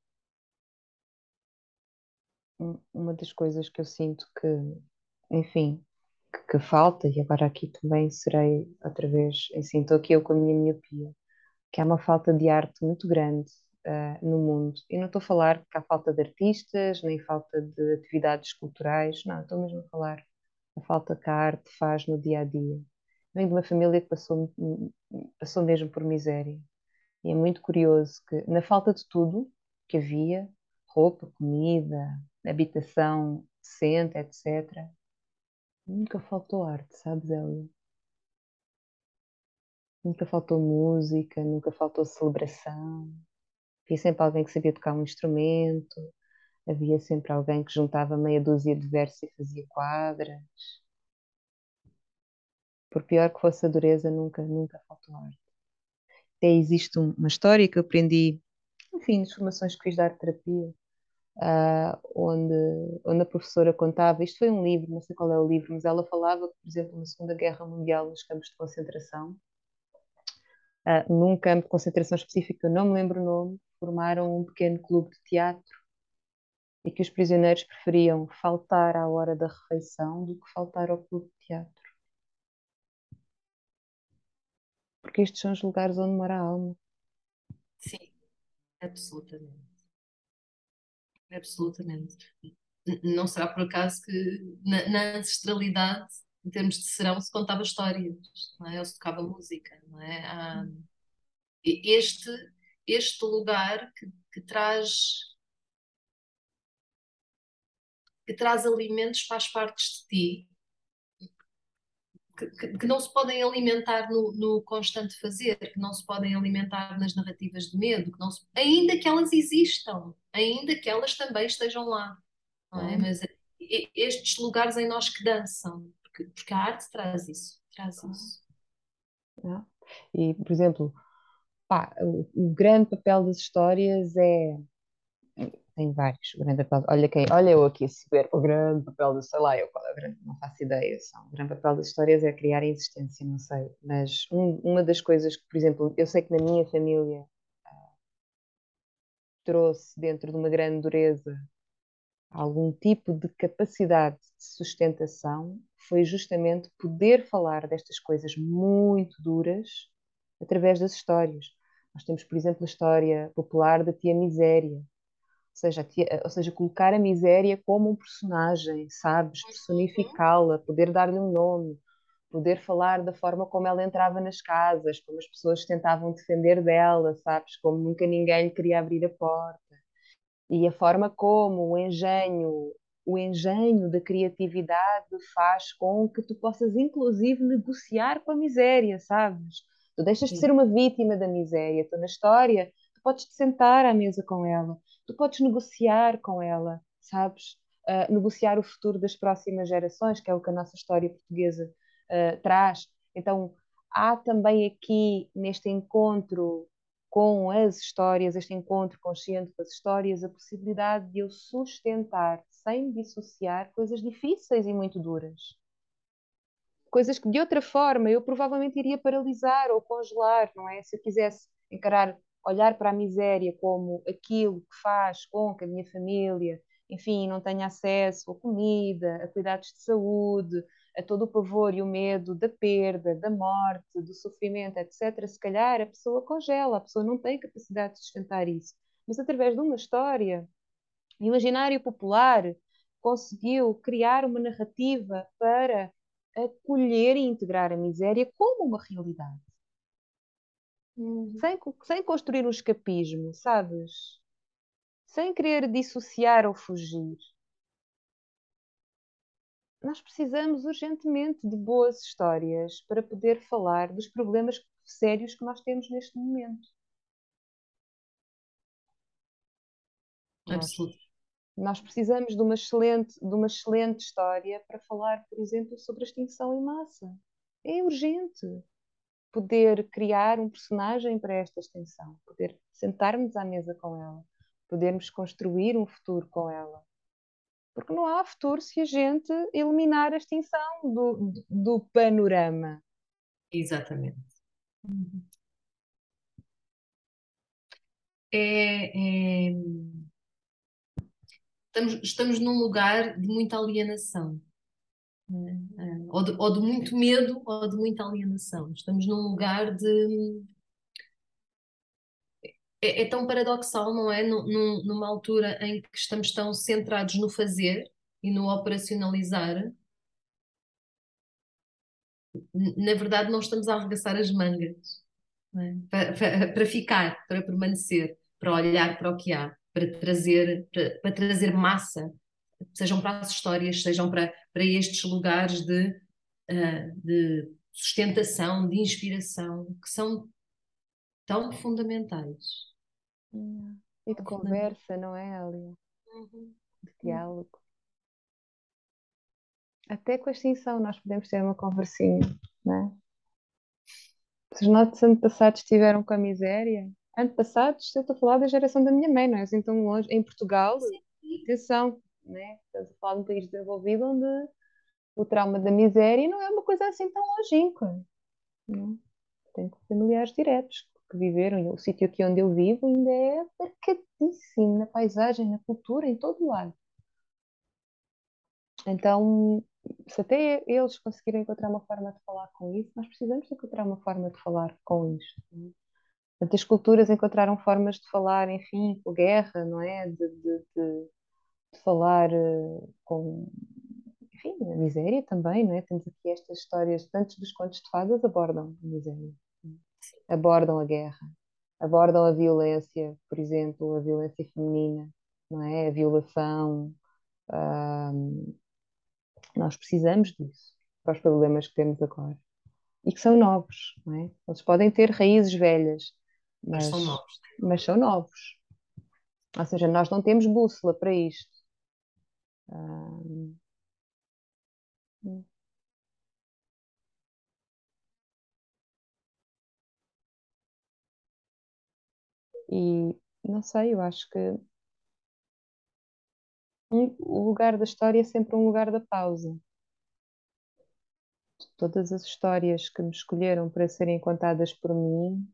uma das coisas que eu sinto que, enfim, que, falta, e agora aqui também serei outra vez, assim, estou aqui eu com a minha miopia, que há uma falta de arte muito grande uh, no mundo. E não estou a falar que há falta de artistas, nem falta de atividades culturais, não, estou mesmo a falar da falta que a arte faz no dia a dia. Venho de uma família que passou, passou mesmo por miséria. E é muito curioso que, na falta de tudo que havia, roupa, comida, habitação decente, etc., nunca faltou arte, sabes, Elia? Nunca faltou música, nunca faltou celebração. Havia sempre alguém que sabia tocar um instrumento, havia sempre alguém que juntava meia dúzia de versos e fazia quadras. Por pior que fosse a dureza, nunca, nunca faltou arte. Até existe uma história que eu aprendi, enfim, nas formações que fiz de arte terapia, uh, onde, onde a professora contava, isto foi um livro, não sei qual é o livro, mas ela falava que, por exemplo, na Segunda Guerra Mundial, nos campos de concentração, uh, num campo de concentração específico, eu não me lembro o nome, formaram um pequeno clube de teatro e que os prisioneiros preferiam faltar à hora da refeição do que faltar ao clube de teatro. Porque estes são os lugares onde mora a alma. Sim, absolutamente. Absolutamente. Não será por acaso que na, na ancestralidade, em termos de serão, se contava histórias, não é? ou se tocava música. Não é? Há este, este lugar que, que traz que traz alimentos faz parte de ti que, que, não se podem alimentar no, no, constante fazer, que não se podem alimentar nas narrativas de medo, que não se, ainda que elas existam, ainda que elas também estejam lá. Não é? Mas estes lugares em nós que dançam, porque, porque a arte traz isso, traz isso. E, por exemplo, pá, o, o grande papel das histórias é tem vários. Grande papel, olha, quem, olha eu aqui a saber o grande papel do, sei lá, eu qual é o grande, não faço ideia. São, o grande papel das histórias é criar a existência, não sei. Mas um, uma das coisas que, por exemplo, eu sei que na minha família uh, trouxe dentro de uma grande dureza algum tipo de capacidade de sustentação foi justamente poder falar destas coisas muito duras através das histórias. Nós temos, por exemplo, a história popular da Tia Miséria, seja, eh, ou seja, colocar a miséria como um personagem, sabes? Personificá-la, poder dar-lhe um nome, poder falar da forma como ela entrava nas casas, como as pessoas tentavam defender dela, sabes? Como nunca ninguém lhe queria abrir a porta. E a forma como o engenho, o engenho da criatividade faz com que tu possas, inclusive, negociar com a miséria, sabes? Tu deixas de ser uma vítima da miséria, tu na história, tu podes te sentar à mesa com ela, tu podes negociar com ela, sabes? Uh, negociar o futuro das próximas gerações, que é o que a nossa história portuguesa uh, traz. Então, há também aqui, neste encontro com as histórias, este encontro consciente com as histórias, a possibilidade de eu sustentar, sem dissociar, coisas difíceis e muito duras. Coisas que de outra forma eu provavelmente iria paralisar ou congelar, não é? Se eu quisesse encarar olhar para a miséria como aquilo que faz com que a minha família, enfim, não tenha acesso a comida, a cuidados de saúde, a todo o pavor e o medo da perda, da morte, do sofrimento, etc., se calhar a pessoa congela, a pessoa não tem capacidade de sustentar isso. Mas através de uma história, imaginário popular conseguiu criar uma narrativa para acolher e integrar a miséria como uma realidade. Uhum. Sem, sem construir um escapismo, sabes? Sem querer dissociar ou fugir. Nós precisamos urgentemente de boas histórias para poder falar dos problemas sérios que nós temos neste momento. Absolutamente. Nós precisamos de uma excelente, de uma excelente história para falar, por exemplo, sobre a extinção em massa. É urgente poder criar um personagem para esta extinção, poder sentarmos à mesa com ela, podermos construir um futuro com ela. Porque não há futuro se a gente eliminar a extinção do, do panorama. Exatamente. É, é, Estamos, estamos num lugar de muita alienação. É, é, ou, de, ou de muito medo ou de muita alienação. Estamos num lugar de. É, é tão paradoxal, não é? Num, numa altura em que estamos tão centrados no fazer e no operacionalizar, na verdade, não estamos a arregaçar as mangas é? para, para, para, ficar, para permanecer, para olhar para o que há, para trazer, para, para trazer massa, sejam para as histórias, sejam para, para estes lugares de, uh, de sustentação, de inspiração, que são tão fundamentais. E de conversa, não é, Alia? Uhum. De diálogo. Até com a extinção nós podemos ter uma conversinha, não é? Se os nossos antepassados estiveram com a miséria, antepassados, eu estou a falar da geração da minha mãe, não é assim tão longe. Em Portugal, atenção, né? estamos a falar de um país desenvolvido onde o trauma da miséria não é uma coisa assim tão longínqua. Não? É? Tenho familiares diretos que viveram, o sítio aqui onde eu vivo ainda é marcadíssimo na paisagem, na cultura, em todo lado. Então, se até eles conseguirem encontrar uma forma de falar com isso, nós precisamos encontrar uma forma de falar com isto. Portanto, as culturas encontraram formas de falar, enfim, com guerra, não é? De, de, de, de falar uh, com, enfim, a miséria também, não é? Temos aqui estas histórias, tantos dos contos de fadas abordam a miséria, abordam a guerra, abordam a violência, por exemplo, a violência feminina, não é? A violação. Nós precisamos disso para os problemas que temos agora. E que são novos, não é? Eles podem ter raízes velhas, mas, mas são novos. Mas são novos. Ou seja, nós não temos bússola para isto. E não sei, eu acho que um, o lugar da história é sempre um lugar da pausa. Todas as histórias que me escolheram para serem contadas por mim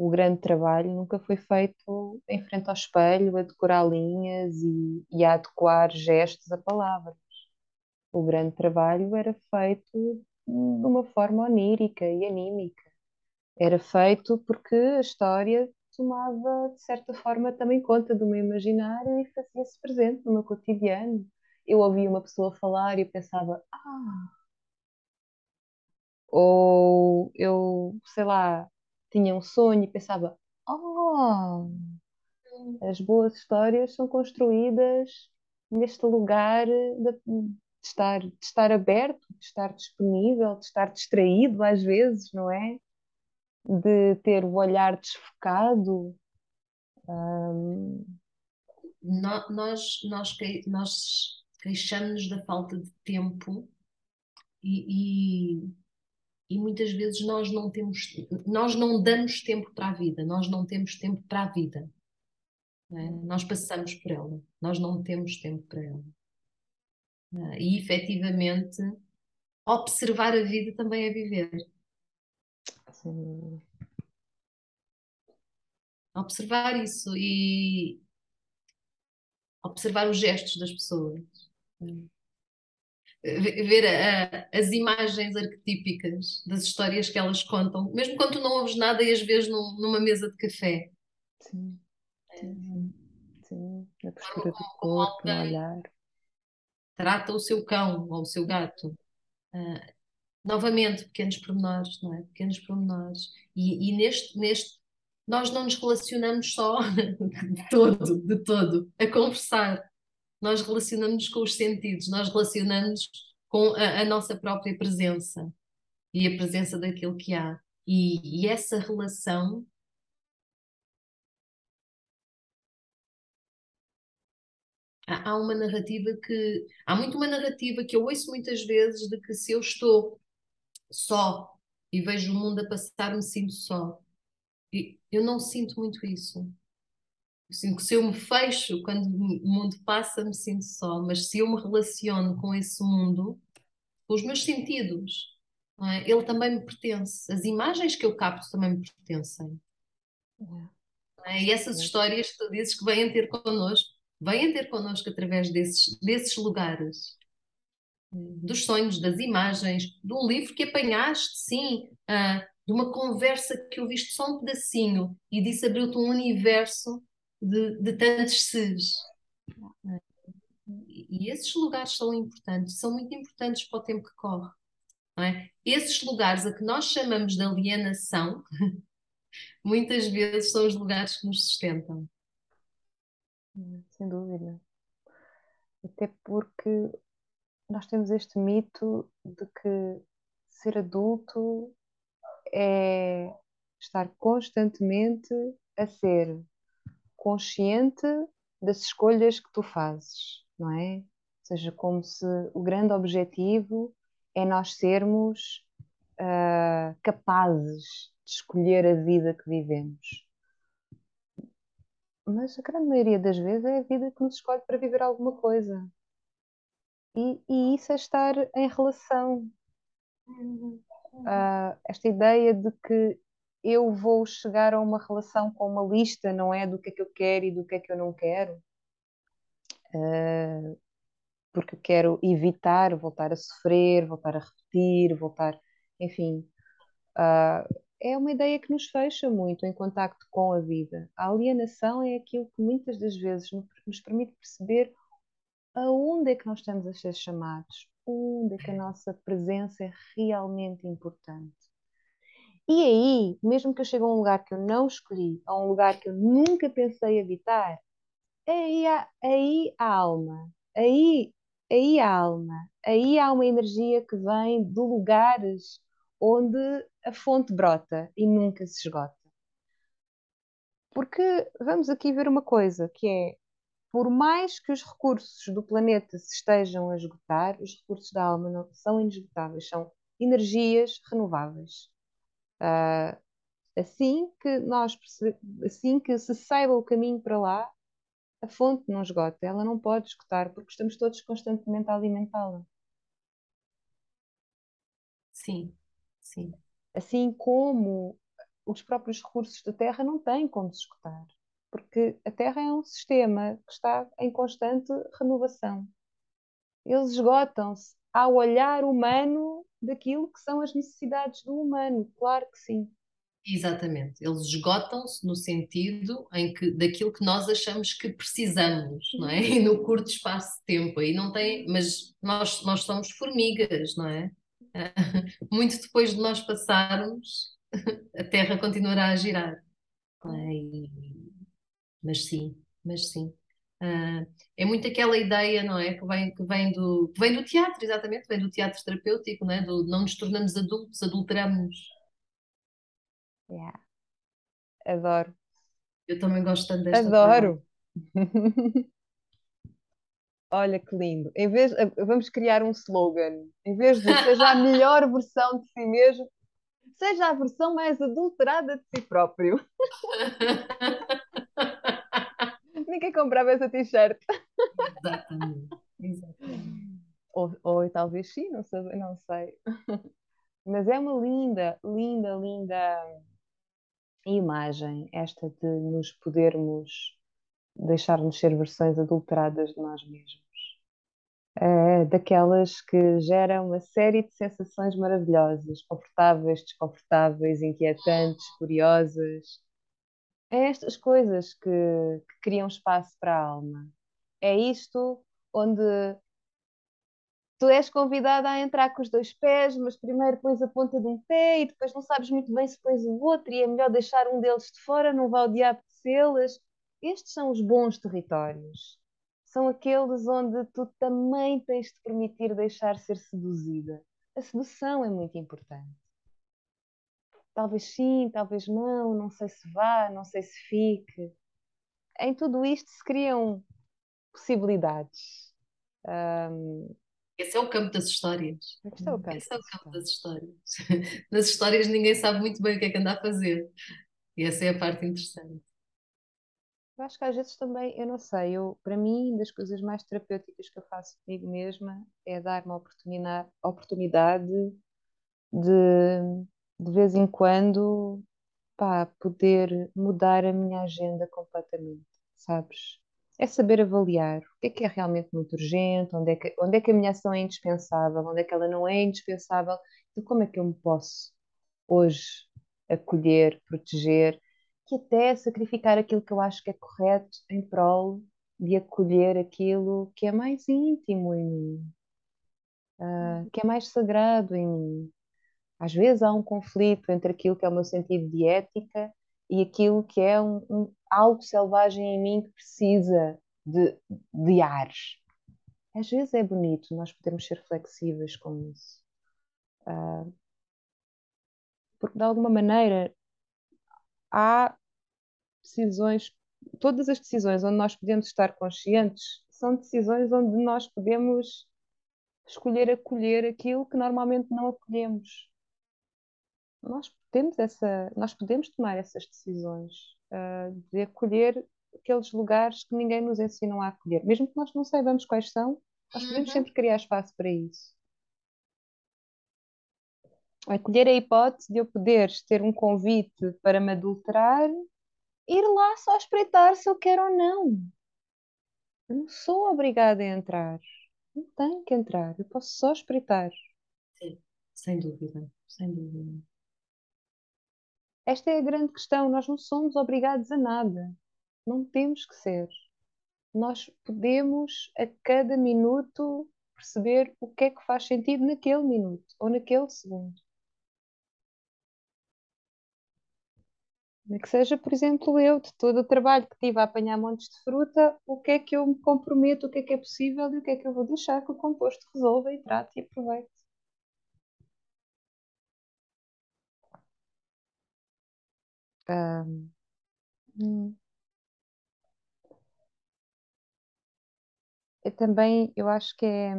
o grande trabalho nunca foi feito em frente ao espelho, a decorar linhas e, e a adequar gestos a palavras. O grande trabalho era feito de uma forma onírica e anímica. Era feito porque a história tomava, de certa forma, também conta do meu imaginário e fazia-se presente no meu cotidiano. Eu ouvia uma pessoa falar e pensava, ah. Ou eu, sei lá, tinha um sonho e pensava: oh, as boas histórias são construídas neste lugar de, estar, de estar aberto, de estar disponível, de estar distraído às vezes, não é? De ter o olhar desfocado. Um... Nós, nós, nós queixamos-nos da falta de tempo e, e e muitas vezes nós não temos, nós não damos tempo para a vida, nós não temos tempo para a vida. É? Nós passamos por ela, nós não temos tempo para ela. É? E efetivamente, observar a vida também é viver. Sim. Observar isso e observar os gestos das pessoas. É? Ver a, as imagens arquetípicas das histórias que elas contam, mesmo quando tu não ouves nada e as vês num, numa mesa de café. Sim, sim, sim. a postura do corpo, no olhar. Trata o seu cão ou o seu gato. Uh, novamente, pequenos pormenores, não é? Pequenos pormenores. E, e neste, neste, nós não nos relacionamos só de todo, de todo, a conversar nós relacionamos com os sentidos, nós relacionamos com a, a, nossa própria presença e a presença daquilo que há. E, e essa relação há uma narrativa que. Há muito uma narrativa que eu ouço muitas vezes de que se eu estou só e vejo o mundo a passar, me sinto só. E eu não sinto muito isso. Eu sinto que se eu me fecho quando o mundo passa, me sinto só. Mas se eu me relaciono com esse mundo, com os meus sentidos, é? ele também me pertence. As imagens que eu capto também me pertencem. É? E essas histórias que tu dizes que vêm ter connosco, vêm ter connosco através desses, desses lugares, dos sonhos, das imagens, de um livro que apanhaste, sim, uh, de uma conversa que ouviste só um pedacinho e disse abriu-te um universo de, de tantos seres. E, esses lugares são importantes, são muito importantes para o tempo que corre. É? Esses lugares a que nós chamamos de alienação, muitas vezes são os lugares que nos sustentam. Sem dúvida. Até porque nós temos este mito de que ser adulto é estar constantemente a ser consciente das escolhas que tu fazes, não é? Ou seja, como se o grande objetivo é nós sermos uh, capazes de escolher a vida que vivemos. Mas a grande maioria das vezes é a vida que nos escolhe para viver alguma coisa. E, e isso é estar em relação. Uh, esta ideia de que eu vou chegar a uma relação com uma lista, não é? Do que é que eu quero e do que é que eu não quero. Uh, porque quero evitar voltar a sofrer, voltar a repetir, voltar. Enfim. Uh, é uma ideia que nos fecha muito em contacto com a vida. A alienação é aquilo que muitas das vezes nos permite perceber aonde é que nós estamos a ser chamados, onde é que a nossa presença é realmente importante. E aí, mesmo que eu chegue a um lugar que eu não escolhi, a um lugar que eu nunca pensei habitar, aí há, aí a alma, aí, aí a alma, aí há uma energia que vem de lugares onde a fonte brota e nunca se esgota. Porque vamos aqui ver uma coisa, que é por mais que os recursos do planeta se estejam a esgotar, os recursos da alma não são inesgotáveis, são energias renováveis. Uh, assim que nós assim que se saiba o caminho para lá, a fonte não esgota, ela não pode esgotar, porque estamos todos constantemente a alimentá-la. Sim, sim. Assim como os próprios recursos da Terra não têm como se esgotar porque a Terra é um sistema que está em constante renovação. Eles esgotam-se ao olhar humano daquilo que são as necessidades do humano, claro que sim. Exatamente, eles esgotam-se no sentido em que daquilo que nós achamos que precisamos, não é? E no curto espaço de tempo, aí não tem, mas nós, nós somos formigas, não é? Muito depois de nós passarmos, a Terra continuará a girar. É? Mas sim, mas sim. Uh, é muito aquela ideia, não é? Que vem, que vem, do, que vem do teatro, exatamente, vem do teatro terapêutico, não é? Do, não nos tornamos adultos, adulteramos. Yeah. Adoro. Eu também gosto tanto desta Adoro. Olha que lindo. Em vez, vamos criar um slogan. Em vez de seja a melhor versão de si mesmo, seja a versão mais adulterada de si próprio. Ninguém comprava essa t-shirt. Exatamente. Exatamente. Ou, ou talvez sim, não sei, não sei. Mas é uma linda, linda, linda imagem esta de nos podermos deixar-nos ser versões adulteradas de nós mesmos. É, daquelas que geram uma série de sensações maravilhosas, confortáveis, desconfortáveis, inquietantes, curiosas, é estas coisas que, que criam espaço para a alma. É isto onde tu és convidada a entrar com os dois pés, mas primeiro pões a ponta de um pé e depois não sabes muito bem se pões o outro e é melhor deixar um deles de fora, não vai odiar apetecê-las. Estes são os bons territórios. São aqueles onde tu também tens de permitir deixar ser seduzida. A sedução é muito importante talvez sim, talvez não, não sei se vá, não sei se fique. Em tudo isto se criam possibilidades. Um, esse é o campo das histórias. Este é o campo, Esse é o campo das histórias. Nas histórias ninguém sabe muito bem o que é que anda a fazer. E essa é a parte interessante. Eu acho que às vezes também, eu não sei, eu, para mim, das coisas mais terapêuticas que eu faço comigo mesma é dar uma oportunidade, oportunidade de, de vez em quando, pá, poder mudar a minha agenda completamente, sabes? É saber avaliar o que é que é realmente muito urgente, onde é que, onde é que a minha ação é indispensável, onde é que ela não é indispensável, e como é que eu me posso hoje acolher, proteger que até sacrificar aquilo que eu acho que é correto em prol de acolher aquilo que é mais íntimo em mim, uh, que é mais sagrado em mim. Às vezes há um conflito entre aquilo que é o meu sentido de ética e aquilo que é um, um algo selvagem em mim que precisa de, de ares. Às vezes é bonito, nós podemos ser flexíveis com isso. Uh, porque de alguma maneira há decisões, todas as decisões onde nós podemos estar conscientes são decisões onde nós podemos escolher acolher aquilo que normalmente não acolhemos. Nós temos essa, nós podemos tomar essas decisões uh, de acolher aqueles lugares que ninguém nos ensinou a acolher, mesmo que nós não saibamos quais são, nós podemos uhum. sempre criar espaço para isso. Acolher a hipótese de eu poder ter um convite para me adulterar ir lá só espreitar se eu quero ou não. Eu não sou obrigada a entrar. Não tenho que entrar, eu posso só espreitar. Sim, sem dúvida, sem dúvida. Esta é a grande questão. Nós não somos obrigados a nada. Não temos que ser. Nós podemos, a cada minuto, perceber o que é que faz sentido naquele minuto ou naquele segundo. Que seja, por exemplo, eu, de todo o trabalho que tive a apanhar montes de fruta, o que é que eu me comprometo, o que é que é possível e o que é que eu vou deixar que o composto resolva e trate e aproveite. Hum. Eu também eu acho que é,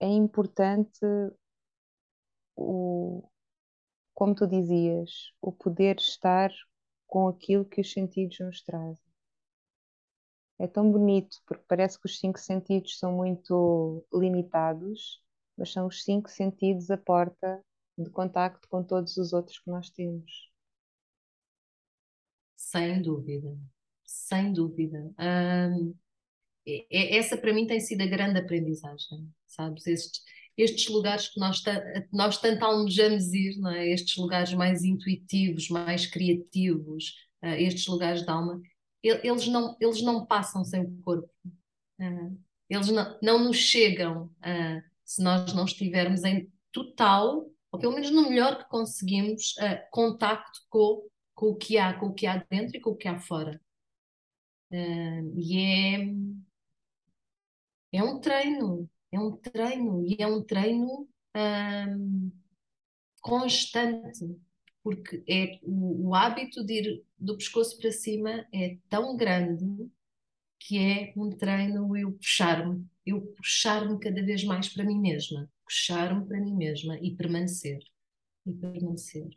é importante o, como tu dizias, o poder estar com aquilo que os sentidos nos trazem. É tão bonito, porque parece que os cinco sentidos são muito limitados, mas são os cinco sentidos a porta de contacto com todos os outros que nós temos. Sem dúvida, sem dúvida. Hum, essa para mim tem sido a grande aprendizagem, sabes? Estes, estes lugares que nós, nós tanto almejamos ir, não é? estes lugares mais intuitivos, mais criativos, uh, estes lugares de alma, eles não, eles não passam sem o corpo. Uh, eles não, não nos chegam uh, se nós não estivermos em total, ou pelo menos no melhor que conseguimos, contacto com, com o que há, com o que há dentro e com o que há fora. e é, é um treino, é um treino e é um treino hum, constante, porque é o, o, hábito de ir do pescoço para cima é tão grande que é um treino eu puxar-me, eu puxar-me cada vez mais para mim mesma, puxar-me para mim mesma e permanecer, e permanecer.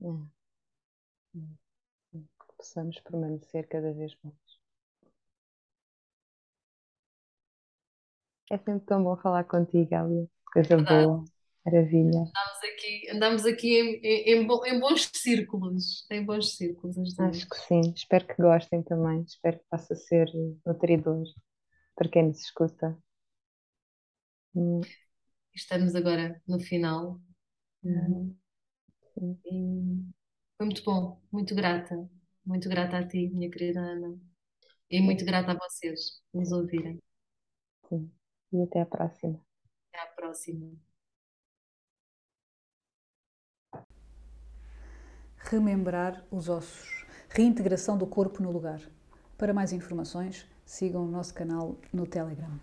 É. Possamos permanecer cada vez mais. É sempre tão bom falar contigo, Alia. Coisa Verdade. boa, maravilha. Andamos aqui, andamos aqui em, em, em, bons círculos, em bons círculos. Acho que sim, espero que gostem também, espero que possa ser nutridor para quem nos escuta. Hum. Estamos agora no final. Uhum. foi muito bom, muito grata, muito grata a ti, minha querida Ana, e muito grata a vocês por nos ouvirem. Sim. E até a próxima. Até a próxima. Remembrar os ossos. Reintegração do corpo no lugar. Para mais informações, sigam o nosso canal no Telegram.